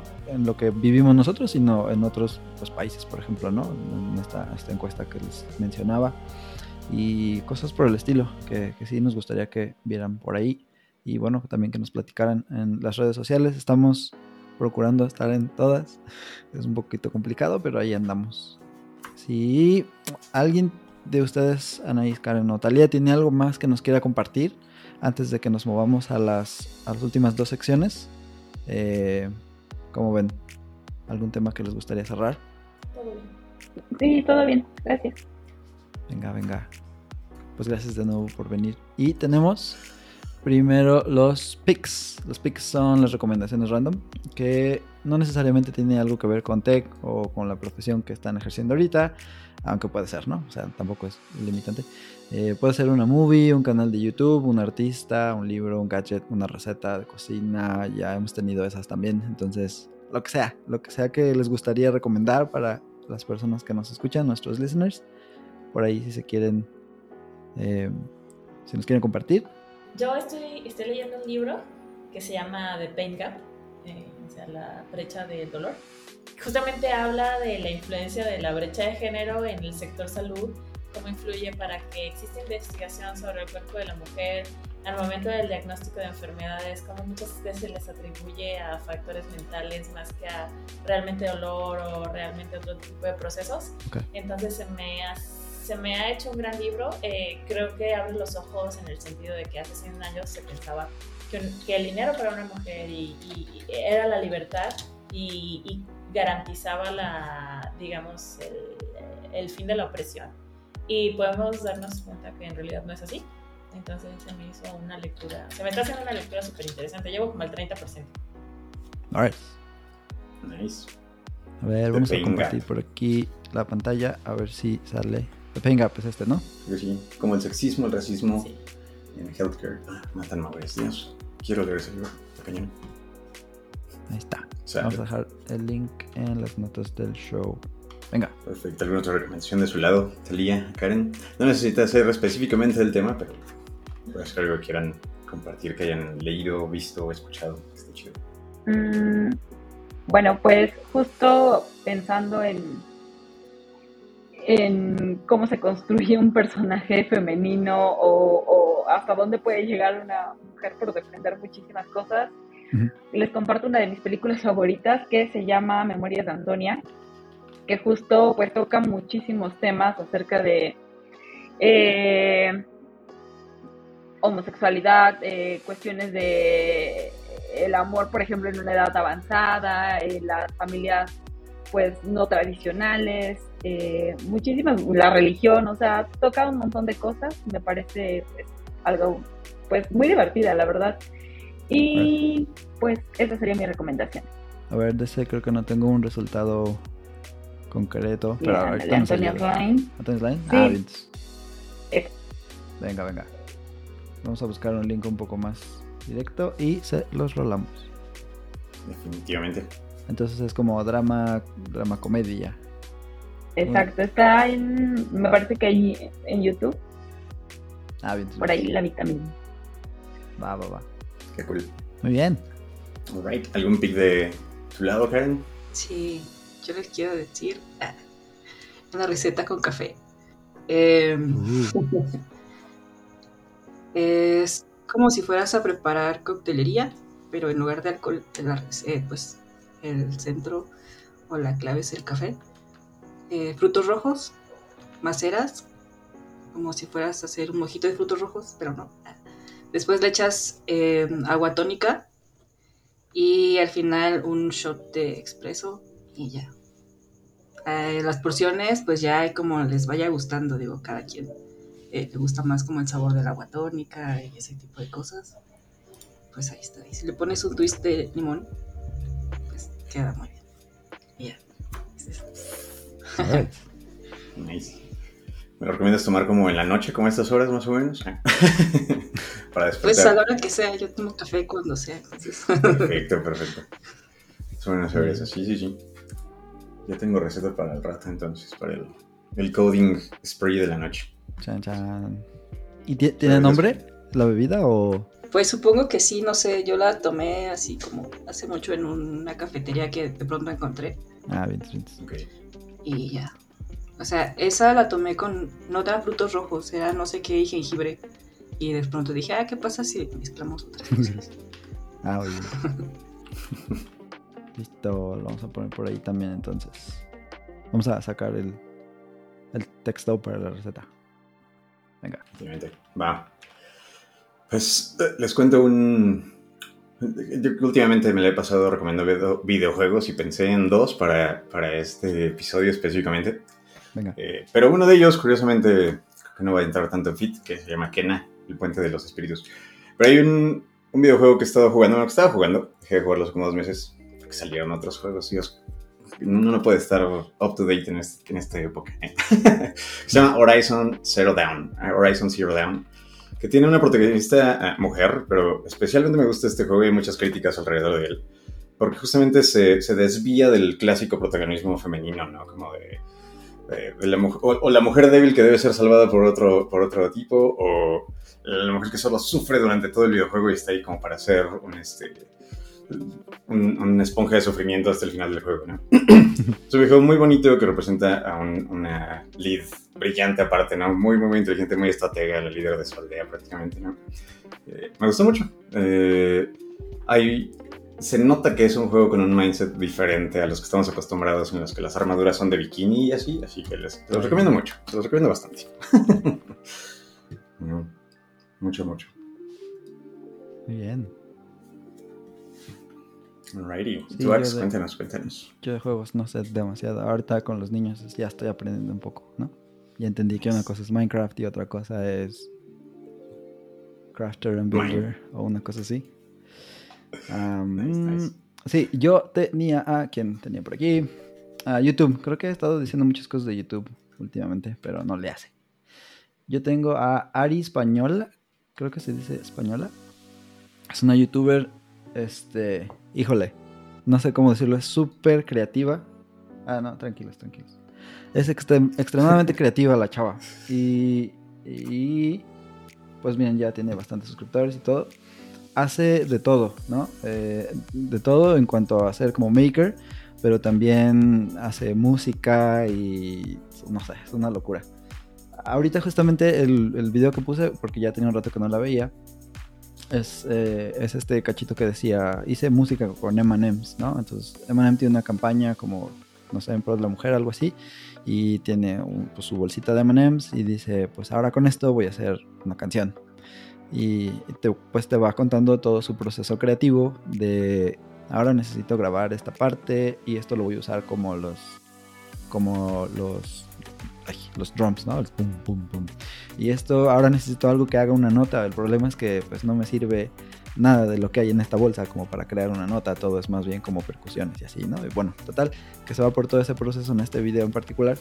lo que vivimos nosotros, sino en otros pues, países, por ejemplo, ¿no? En esta, esta encuesta que les mencionaba y cosas por el estilo que, que, sí nos gustaría que vieran por ahí y bueno también que nos platicaran en las redes sociales estamos procurando estar en todas es un poquito complicado pero ahí andamos si alguien de ustedes Anaís Karen o Talía tiene algo más que nos quiera compartir antes de que nos movamos a las, a las últimas dos secciones, eh, ¿cómo ven? ¿Algún tema que les gustaría cerrar? Todo bien. Sí, todo bien, gracias. Venga, venga. Pues gracias de nuevo por venir. Y tenemos primero los picks. Los picks son las recomendaciones random que no necesariamente tienen algo que ver con tech o con la profesión que están ejerciendo ahorita, aunque puede ser, ¿no? O sea, tampoco es limitante. Eh, puede ser una movie, un canal de YouTube, un artista, un libro, un gadget, una receta de cocina. Ya hemos tenido esas también. Entonces, lo que sea, lo que sea que les gustaría recomendar para las personas que nos escuchan, nuestros listeners. Por ahí si se quieren, eh, si nos quieren compartir. Yo estoy, estoy leyendo un libro que se llama The Pain Gap, eh, o sea, la brecha del dolor. Justamente habla de la influencia de la brecha de género en el sector salud, cómo influye para que exista investigación sobre el cuerpo de la mujer al momento del diagnóstico de enfermedades, cómo muchas veces se les atribuye a factores mentales más que a realmente dolor o realmente otro tipo de procesos. Ok. Entonces se me, ha, se me ha hecho un gran libro. Eh, creo que abre los ojos en el sentido de que hace 100 años se pensaba que, un- que el dinero para una mujer y, y- y era la libertad y, y garantizaba la, digamos, el, el fin de la opresión. Y podemos darnos cuenta que en realidad no es así. Entonces se me hizo una lectura, se me está haciendo una lectura súper interesante. Llevo como el 30%. Alright. Nice. A ver, vamos a compartir por aquí la pantalla a ver si sale. The Pain Gap es este, ¿no? Sí. Como el sexismo, el racismo Sí. en healthcare. Ah, matan mujeres. Dios. Quiero leer ese libro. Está cañón. Ahí está. Vamos a dejar el link en las notas del show. Venga. Perfecto. ¿Alguna otra recomendación de su lado? Talía, Karen. No necesita ser específicamente del tema, pero puede ser algo que quieran compartir, que hayan leído, visto o escuchado. Está chido. Mm, bueno, pues justo pensando en, en cómo se construye un personaje femenino o, o hasta dónde puede llegar una mujer por defender muchísimas cosas, Ujú. les comparto una de mis películas favoritas que se llama Memorias de Antonia, que justo pues toca muchísimos temas acerca de eh, homosexualidad, eh, cuestiones de el amor, por ejemplo, en una edad avanzada, eh, las familias pues no tradicionales, eh, muchísimas, la religión, o sea, toca un montón de cosas, me parece pues, algo pues muy divertida, la verdad. Y pues esa sería mi recomendación. A ver, de ese creo que no tengo un resultado concreto. Pero de ahorita nos Antonio. Klein. ¿Antonio Klein? Sí. Ah, bien. Venga, venga. Vamos a buscar un link un poco más directo y se los rolamos. Definitivamente. Entonces es como drama, drama comedia. Exacto, está en, me parece que ahí en YouTube, Ah, bien. por ahí la vi también. Va, va, va. Qué cool. Muy bien. Alright. ¿Algún pick de tu lado, Karen? Sí, yo les quiero decir ah, una receta con café. Eh, Uh, es como si fueras a preparar coctelería, pero en lugar de alcohol, eh, pues el centro o la clave es el café. Eh, frutos rojos, maceras, como si fueras a hacer un mojito de frutos rojos, pero no. Después le echas eh, agua tónica y al final un shot de expreso y ya. Eh, las porciones, pues ya como les vaya gustando, digo, cada quien eh, le gusta más como el sabor del agua tónica y ese tipo de cosas. Pues ahí está. Y si le pones un twist de limón, queda muy bien. Y ya. Es eso. alright. Nice. ¿Me lo recomiendas tomar como en la noche, como a estas horas más o menos? Para Pues a la despertar. hora que sea, yo tomo café cuando sea. Entonces, Perfecto, perfecto. Suena saber eso. Sí, sí, sí. Ya tengo receta para el rato entonces, para el, el coding spree de la noche. Chan, chan. ¿Y ti- tiene nombre la bebida o...? Pues supongo que sí, no sé. Yo la tomé así como hace mucho en una cafetería que de pronto encontré. Ah, bien, bien. Ok. Y ya. O sea, esa la tomé con. No era frutos rojos, era no sé qué y jengibre. Y de pronto dije, ah, ¿qué pasa si mezclamos otras cosas? Ah, bien. Listo, lo vamos a poner por ahí también entonces. Vamos a sacar el, el texto para la receta. Venga. Va. Pues eh, les cuento un... Yo últimamente me la he pasado recomendando videojuegos y pensé en dos para, para este episodio específicamente. Venga. Eh, pero uno de ellos, curiosamente, que no va a entrar tanto en fit, que se llama Kena, el puente de los espíritus. Pero hay un, un videojuego que he estado jugando, no, que estaba jugando, dejé de jugarlo hace como dos meses, porque salieron otros juegos, Dios, uno no puede estar up to date en, este, en esta época. se llama Horizon Zero Down, eh, Horizon Zero Down, que tiene una protagonista eh, mujer, pero especialmente me gusta este juego y hay muchas críticas alrededor de él, porque justamente se, se desvía del clásico protagonismo femenino, ¿no? Como de la, o, la mujer débil que debe ser salvada por otro, por otro tipo, o la mujer que solo sufre durante todo el videojuego y está ahí como para ser un, este, un, esponja de sufrimiento hasta el final del juego. ¿no? es un videojuego muy bonito que representa a una lead brillante aparte, ¿no? Muy, muy, muy inteligente, muy estratega, la líder de su aldea prácticamente, ¿no? Eh, me gustó mucho. Eh, hay se nota que es un juego con un mindset diferente a los que estamos acostumbrados, en los que las armaduras son de bikini y así, así que les, los recomiendo mucho, se los recomiendo bastante. mucho, mucho. Muy bien. Alrighty. Sí, cuéntanos, cuéntanos. Yo de juegos no sé demasiado. Ahorita con los niños ya estoy aprendiendo un poco, ¿no? Ya entendí que una cosa es Minecraft y otra cosa es Crafter and Builder o una cosa así. Sí, yo tenía a quien tenía por aquí. A YouTube. Creo que he estado diciendo muchas cosas de YouTube últimamente, pero no le hace. Yo tengo a Ari Española. Creo que se dice Española. Es una youtuber. Este. Híjole. No sé cómo decirlo. Es súper creativa. Ah, no, tranquilos, tranquilos. Es extremadamente creativa la chava. Y. Y. Pues bien, ya tiene bastantes suscriptores y todo hace de todo, ¿no? Eh, de todo en cuanto a ser como maker, pero también hace música y no sé, es una locura. Ahorita justamente el, el video que puse, porque ya tenía un rato que no la veía, es, eh, es este cachito que decía, hice música con M&M's, ¿no? Entonces M&M tiene una campaña como, no sé, en pro de la mujer, algo así, y tiene pues, su bolsita de M&M's y dice, pues ahora con esto voy a hacer una canción y pues te va contando todo su proceso creativo de ahora necesito grabar esta parte y esto lo voy a usar como los como los los drums, ¿no? El pum, pum, pum. Y esto ahora necesito algo que haga una nota. El problema es que pues no me sirve nada de lo que hay en esta bolsa como para crear una nota. Todo es más bien como percusiones y así, ¿no? Y bueno, total, que se va por todo ese proceso en este video en particular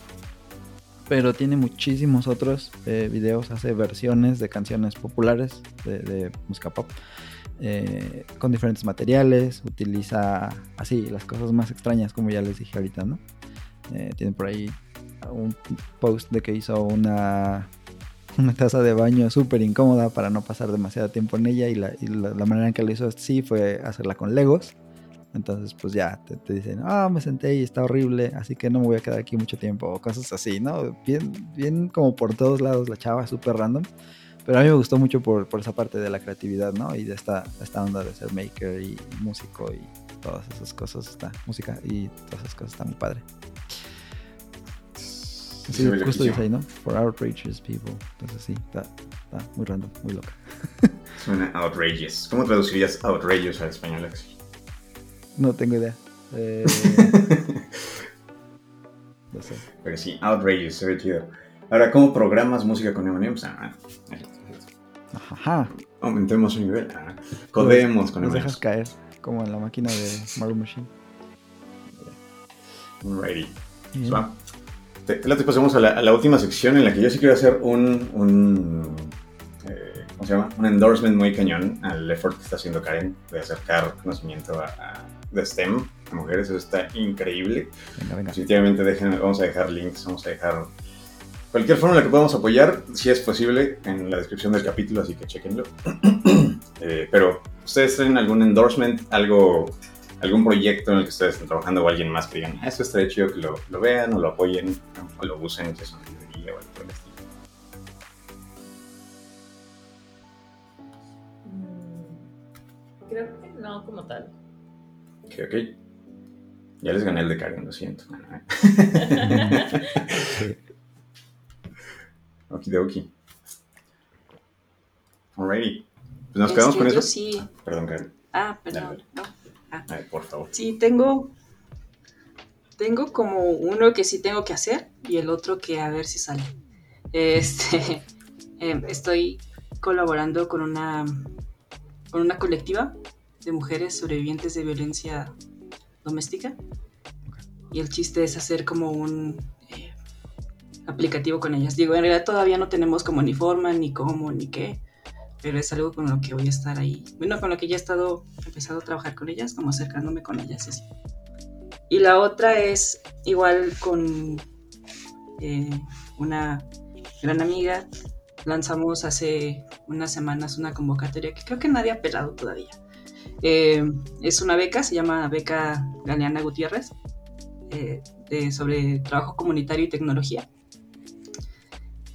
pero tiene muchísimos otros eh, videos, hace versiones de canciones populares de, música pop eh, con diferentes materiales, utiliza así las cosas más extrañas como ya les dije ahorita, ¿no? Eh, tiene por ahí un post de que hizo una, una taza de baño súper incómoda para no pasar demasiado tiempo en ella y, la, la, manera en que lo hizo así fue hacerla con legos entonces, pues ya te, dicen, ah, me senté y está horrible, así que no me voy a quedar aquí mucho tiempo, o cosas así, ¿no? Bien, bien como por todos lados la chava, súper random. Pero a mí me gustó mucho por, por, esa parte de la creatividad, ¿no? Y de esta, esta onda de ser maker y músico y todas esas cosas, esta música y todas esas cosas, está muy padre. Sí, justo dice ahí, ¿no? For outrageous people. Entonces sí, está, está muy random, muy loca. Suena outrageous. ¿Cómo traducirías outrageous al español, Axel? No tengo idea. Eh... no sé. Pero sí, Outrageous, se ve chido. Ahora, ¿cómo programas música con M&M's? Ah, Ajá. Aumentemos el nivel. Ah, codeemos con M&M's. dejas caer, como en la máquina de Mario Machine. Ready. Te, te pasamos a la, a la, última sección en la que yo sí quiero hacer un, un eh, ¿cómo se llama? Un endorsement muy cañón al effort que está haciendo Karen de acercar conocimiento a de STEM a mujeres, eso está increíble. Venga, venga. Definitivamente dejen, vamos a dejar links, vamos a dejar cualquier forma en la que podamos apoyar, si es posible, en la descripción del capítulo, así que chequenlo. eh, pero, ¿ustedes tienen algún endorsement, algo, algún proyecto en el que ustedes estén trabajando o alguien más que digan, ah, esto estaría chido que lo, lo, vean o lo apoyen o lo usen, es una librería o algo por el estilo? Mm, creo que no como tal. Ok, ok. Ya les gané el de Karen, lo siento. Okidoki. Alrighty. Pues nos quedamos Este, con yo eso. sí. Perdón, Karen. Ah, perdón. No. Ay, por favor. Sí, tengo. Tengo como uno que sí tengo que hacer y el otro que a ver si sale. Este. em, estoy colaborando con una. con una colectiva de mujeres sobrevivientes de violencia doméstica. Y el chiste es hacer como un eh, aplicativo con ellas. Digo, en realidad todavía no tenemos como ni forma, ni cómo, ni qué. Pero es algo con lo que voy a estar ahí. Bueno, con lo que ya he estado empezado a trabajar con ellas, como acercándome con ellas y así. Y la otra es igual con eh, una gran amiga. Lanzamos hace unas semanas una convocatoria que creo que nadie ha pelado todavía. Eh, es una beca, se llama Beca Galeana Gutiérrez, eh, de- sobre trabajo comunitario y tecnología.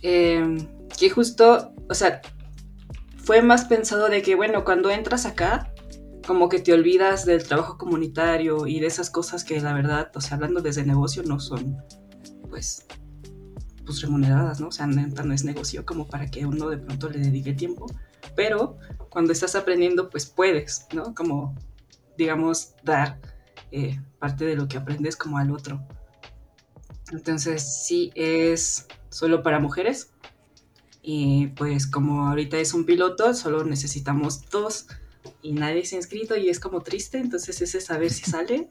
Eh, que justo, o sea, fue más pensado de que, bueno, cuando entras acá, como que te olvidas del trabajo comunitario y de esas cosas que la verdad, o sea, hablando desde negocio, no son, pues, pues remuneradas, ¿no? O sea, neta no es negocio como para que uno de pronto le dedique tiempo, pero cuando estás aprendiendo, pues puedes, ¿no? Como, digamos, dar eh, parte de lo que aprendes como al otro. Entonces, sí, es solo para mujeres. Y pues como ahorita es un piloto, solo necesitamos dos y nadie se ha inscrito y es como triste, entonces ese saber si sale,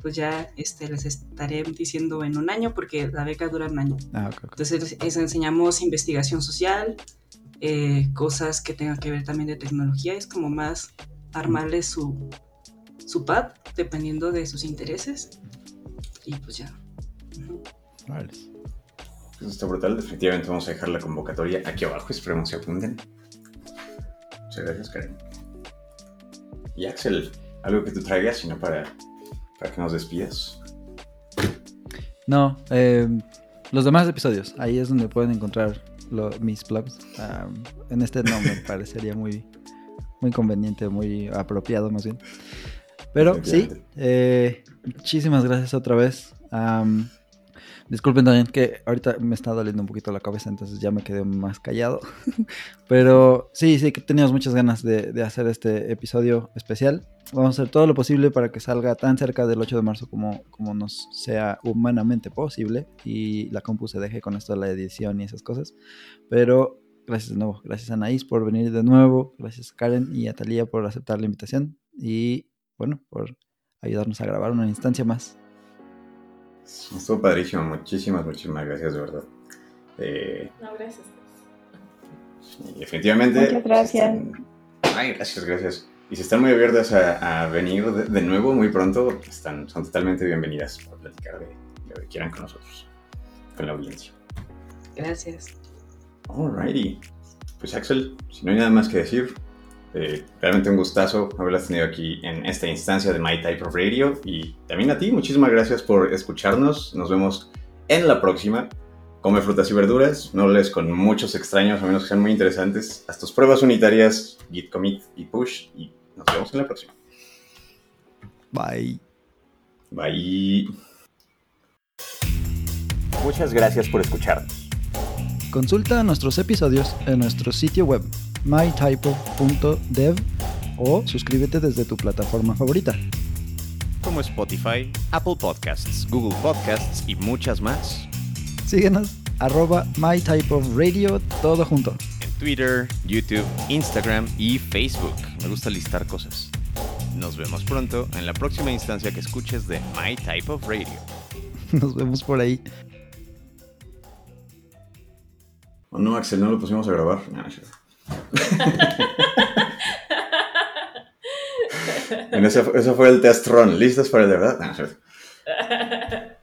pues ya este, les estaré diciendo en un año porque la beca dura un año. Ah. Entonces les enseñamos investigación social, eh, cosas que tengan que ver también de tecnología, es como más armarles su, su pad dependiendo de sus intereses y pues ya. Vale. Eso está brutal. Definitivamente vamos a dejar la convocatoria aquí abajo. Esperemos se apunten. Muchas gracias, Karen. Y Axel, algo que tú traigas, sino para, para que nos despidas. No, eh, los demás episodios, ahí es donde pueden encontrar lo- mis blogs. Ah, en este no me parecería muy, muy conveniente, muy apropiado más bien. Pero sí, eh, muchísimas gracias otra vez. Am, disculpen también que ahorita me está doliendo un poquito la cabeza, entonces ya me quedé más callado. Pero sí, sí, que teníamos muchas ganas de, hacer este episodio especial. Vamos a hacer todo lo posible para que salga tan cerca del 8 de marzo como, como nos sea humanamente posible y la compu se deje con esto de la edición y esas cosas. Pero gracias de nuevo, gracias a Anaís por venir de nuevo, gracias a Karen y a Talía por aceptar la invitación y bueno, por ayudarnos a grabar una instancia más. Estuvo padrísimo. Muchísimas, muchísimas gracias, de verdad. Eh, No, gracias. y definitivamente. Muchas gracias. están- Ay, gracias, gracias. Y si están muy abiertas a, a venir de, de nuevo muy pronto, están, son totalmente bienvenidas para platicar de de lo que quieran con nosotros, con la audiencia. Gracias. Alrighty. Pues Axel, si no hay nada más que decir, eh, realmente un gustazo haberlas tenido aquí en esta instancia de My Type of Radio. Y también a ti, muchísimas gracias por escucharnos. Nos vemos en la próxima. Come frutas y verduras, no les con muchos extraños, a menos que sean muy interesantes. Haz tus pruebas unitarias, git commit y push. Y nos vemos en la próxima. Bye. Bye. Muchas gracias por escucharnos. Consulta nuestros episodios en nuestro sitio web mytypo.dev o suscríbete desde tu plataforma favorita. como Spotify, Apple Podcasts, Google Podcasts y muchas más. Síguenos arroba mytypeofradio todo junto. En Twitter, YouTube, Instagram y Facebook. Me gusta listar cosas. Nos vemos pronto en la próxima instancia que escuches de My Type of Radio. Nos vemos por ahí. Oh, no, Axel, no lo pusimos a grabar. No, bueno, eso, fue el test run. ¿Listos para el de verdad? No,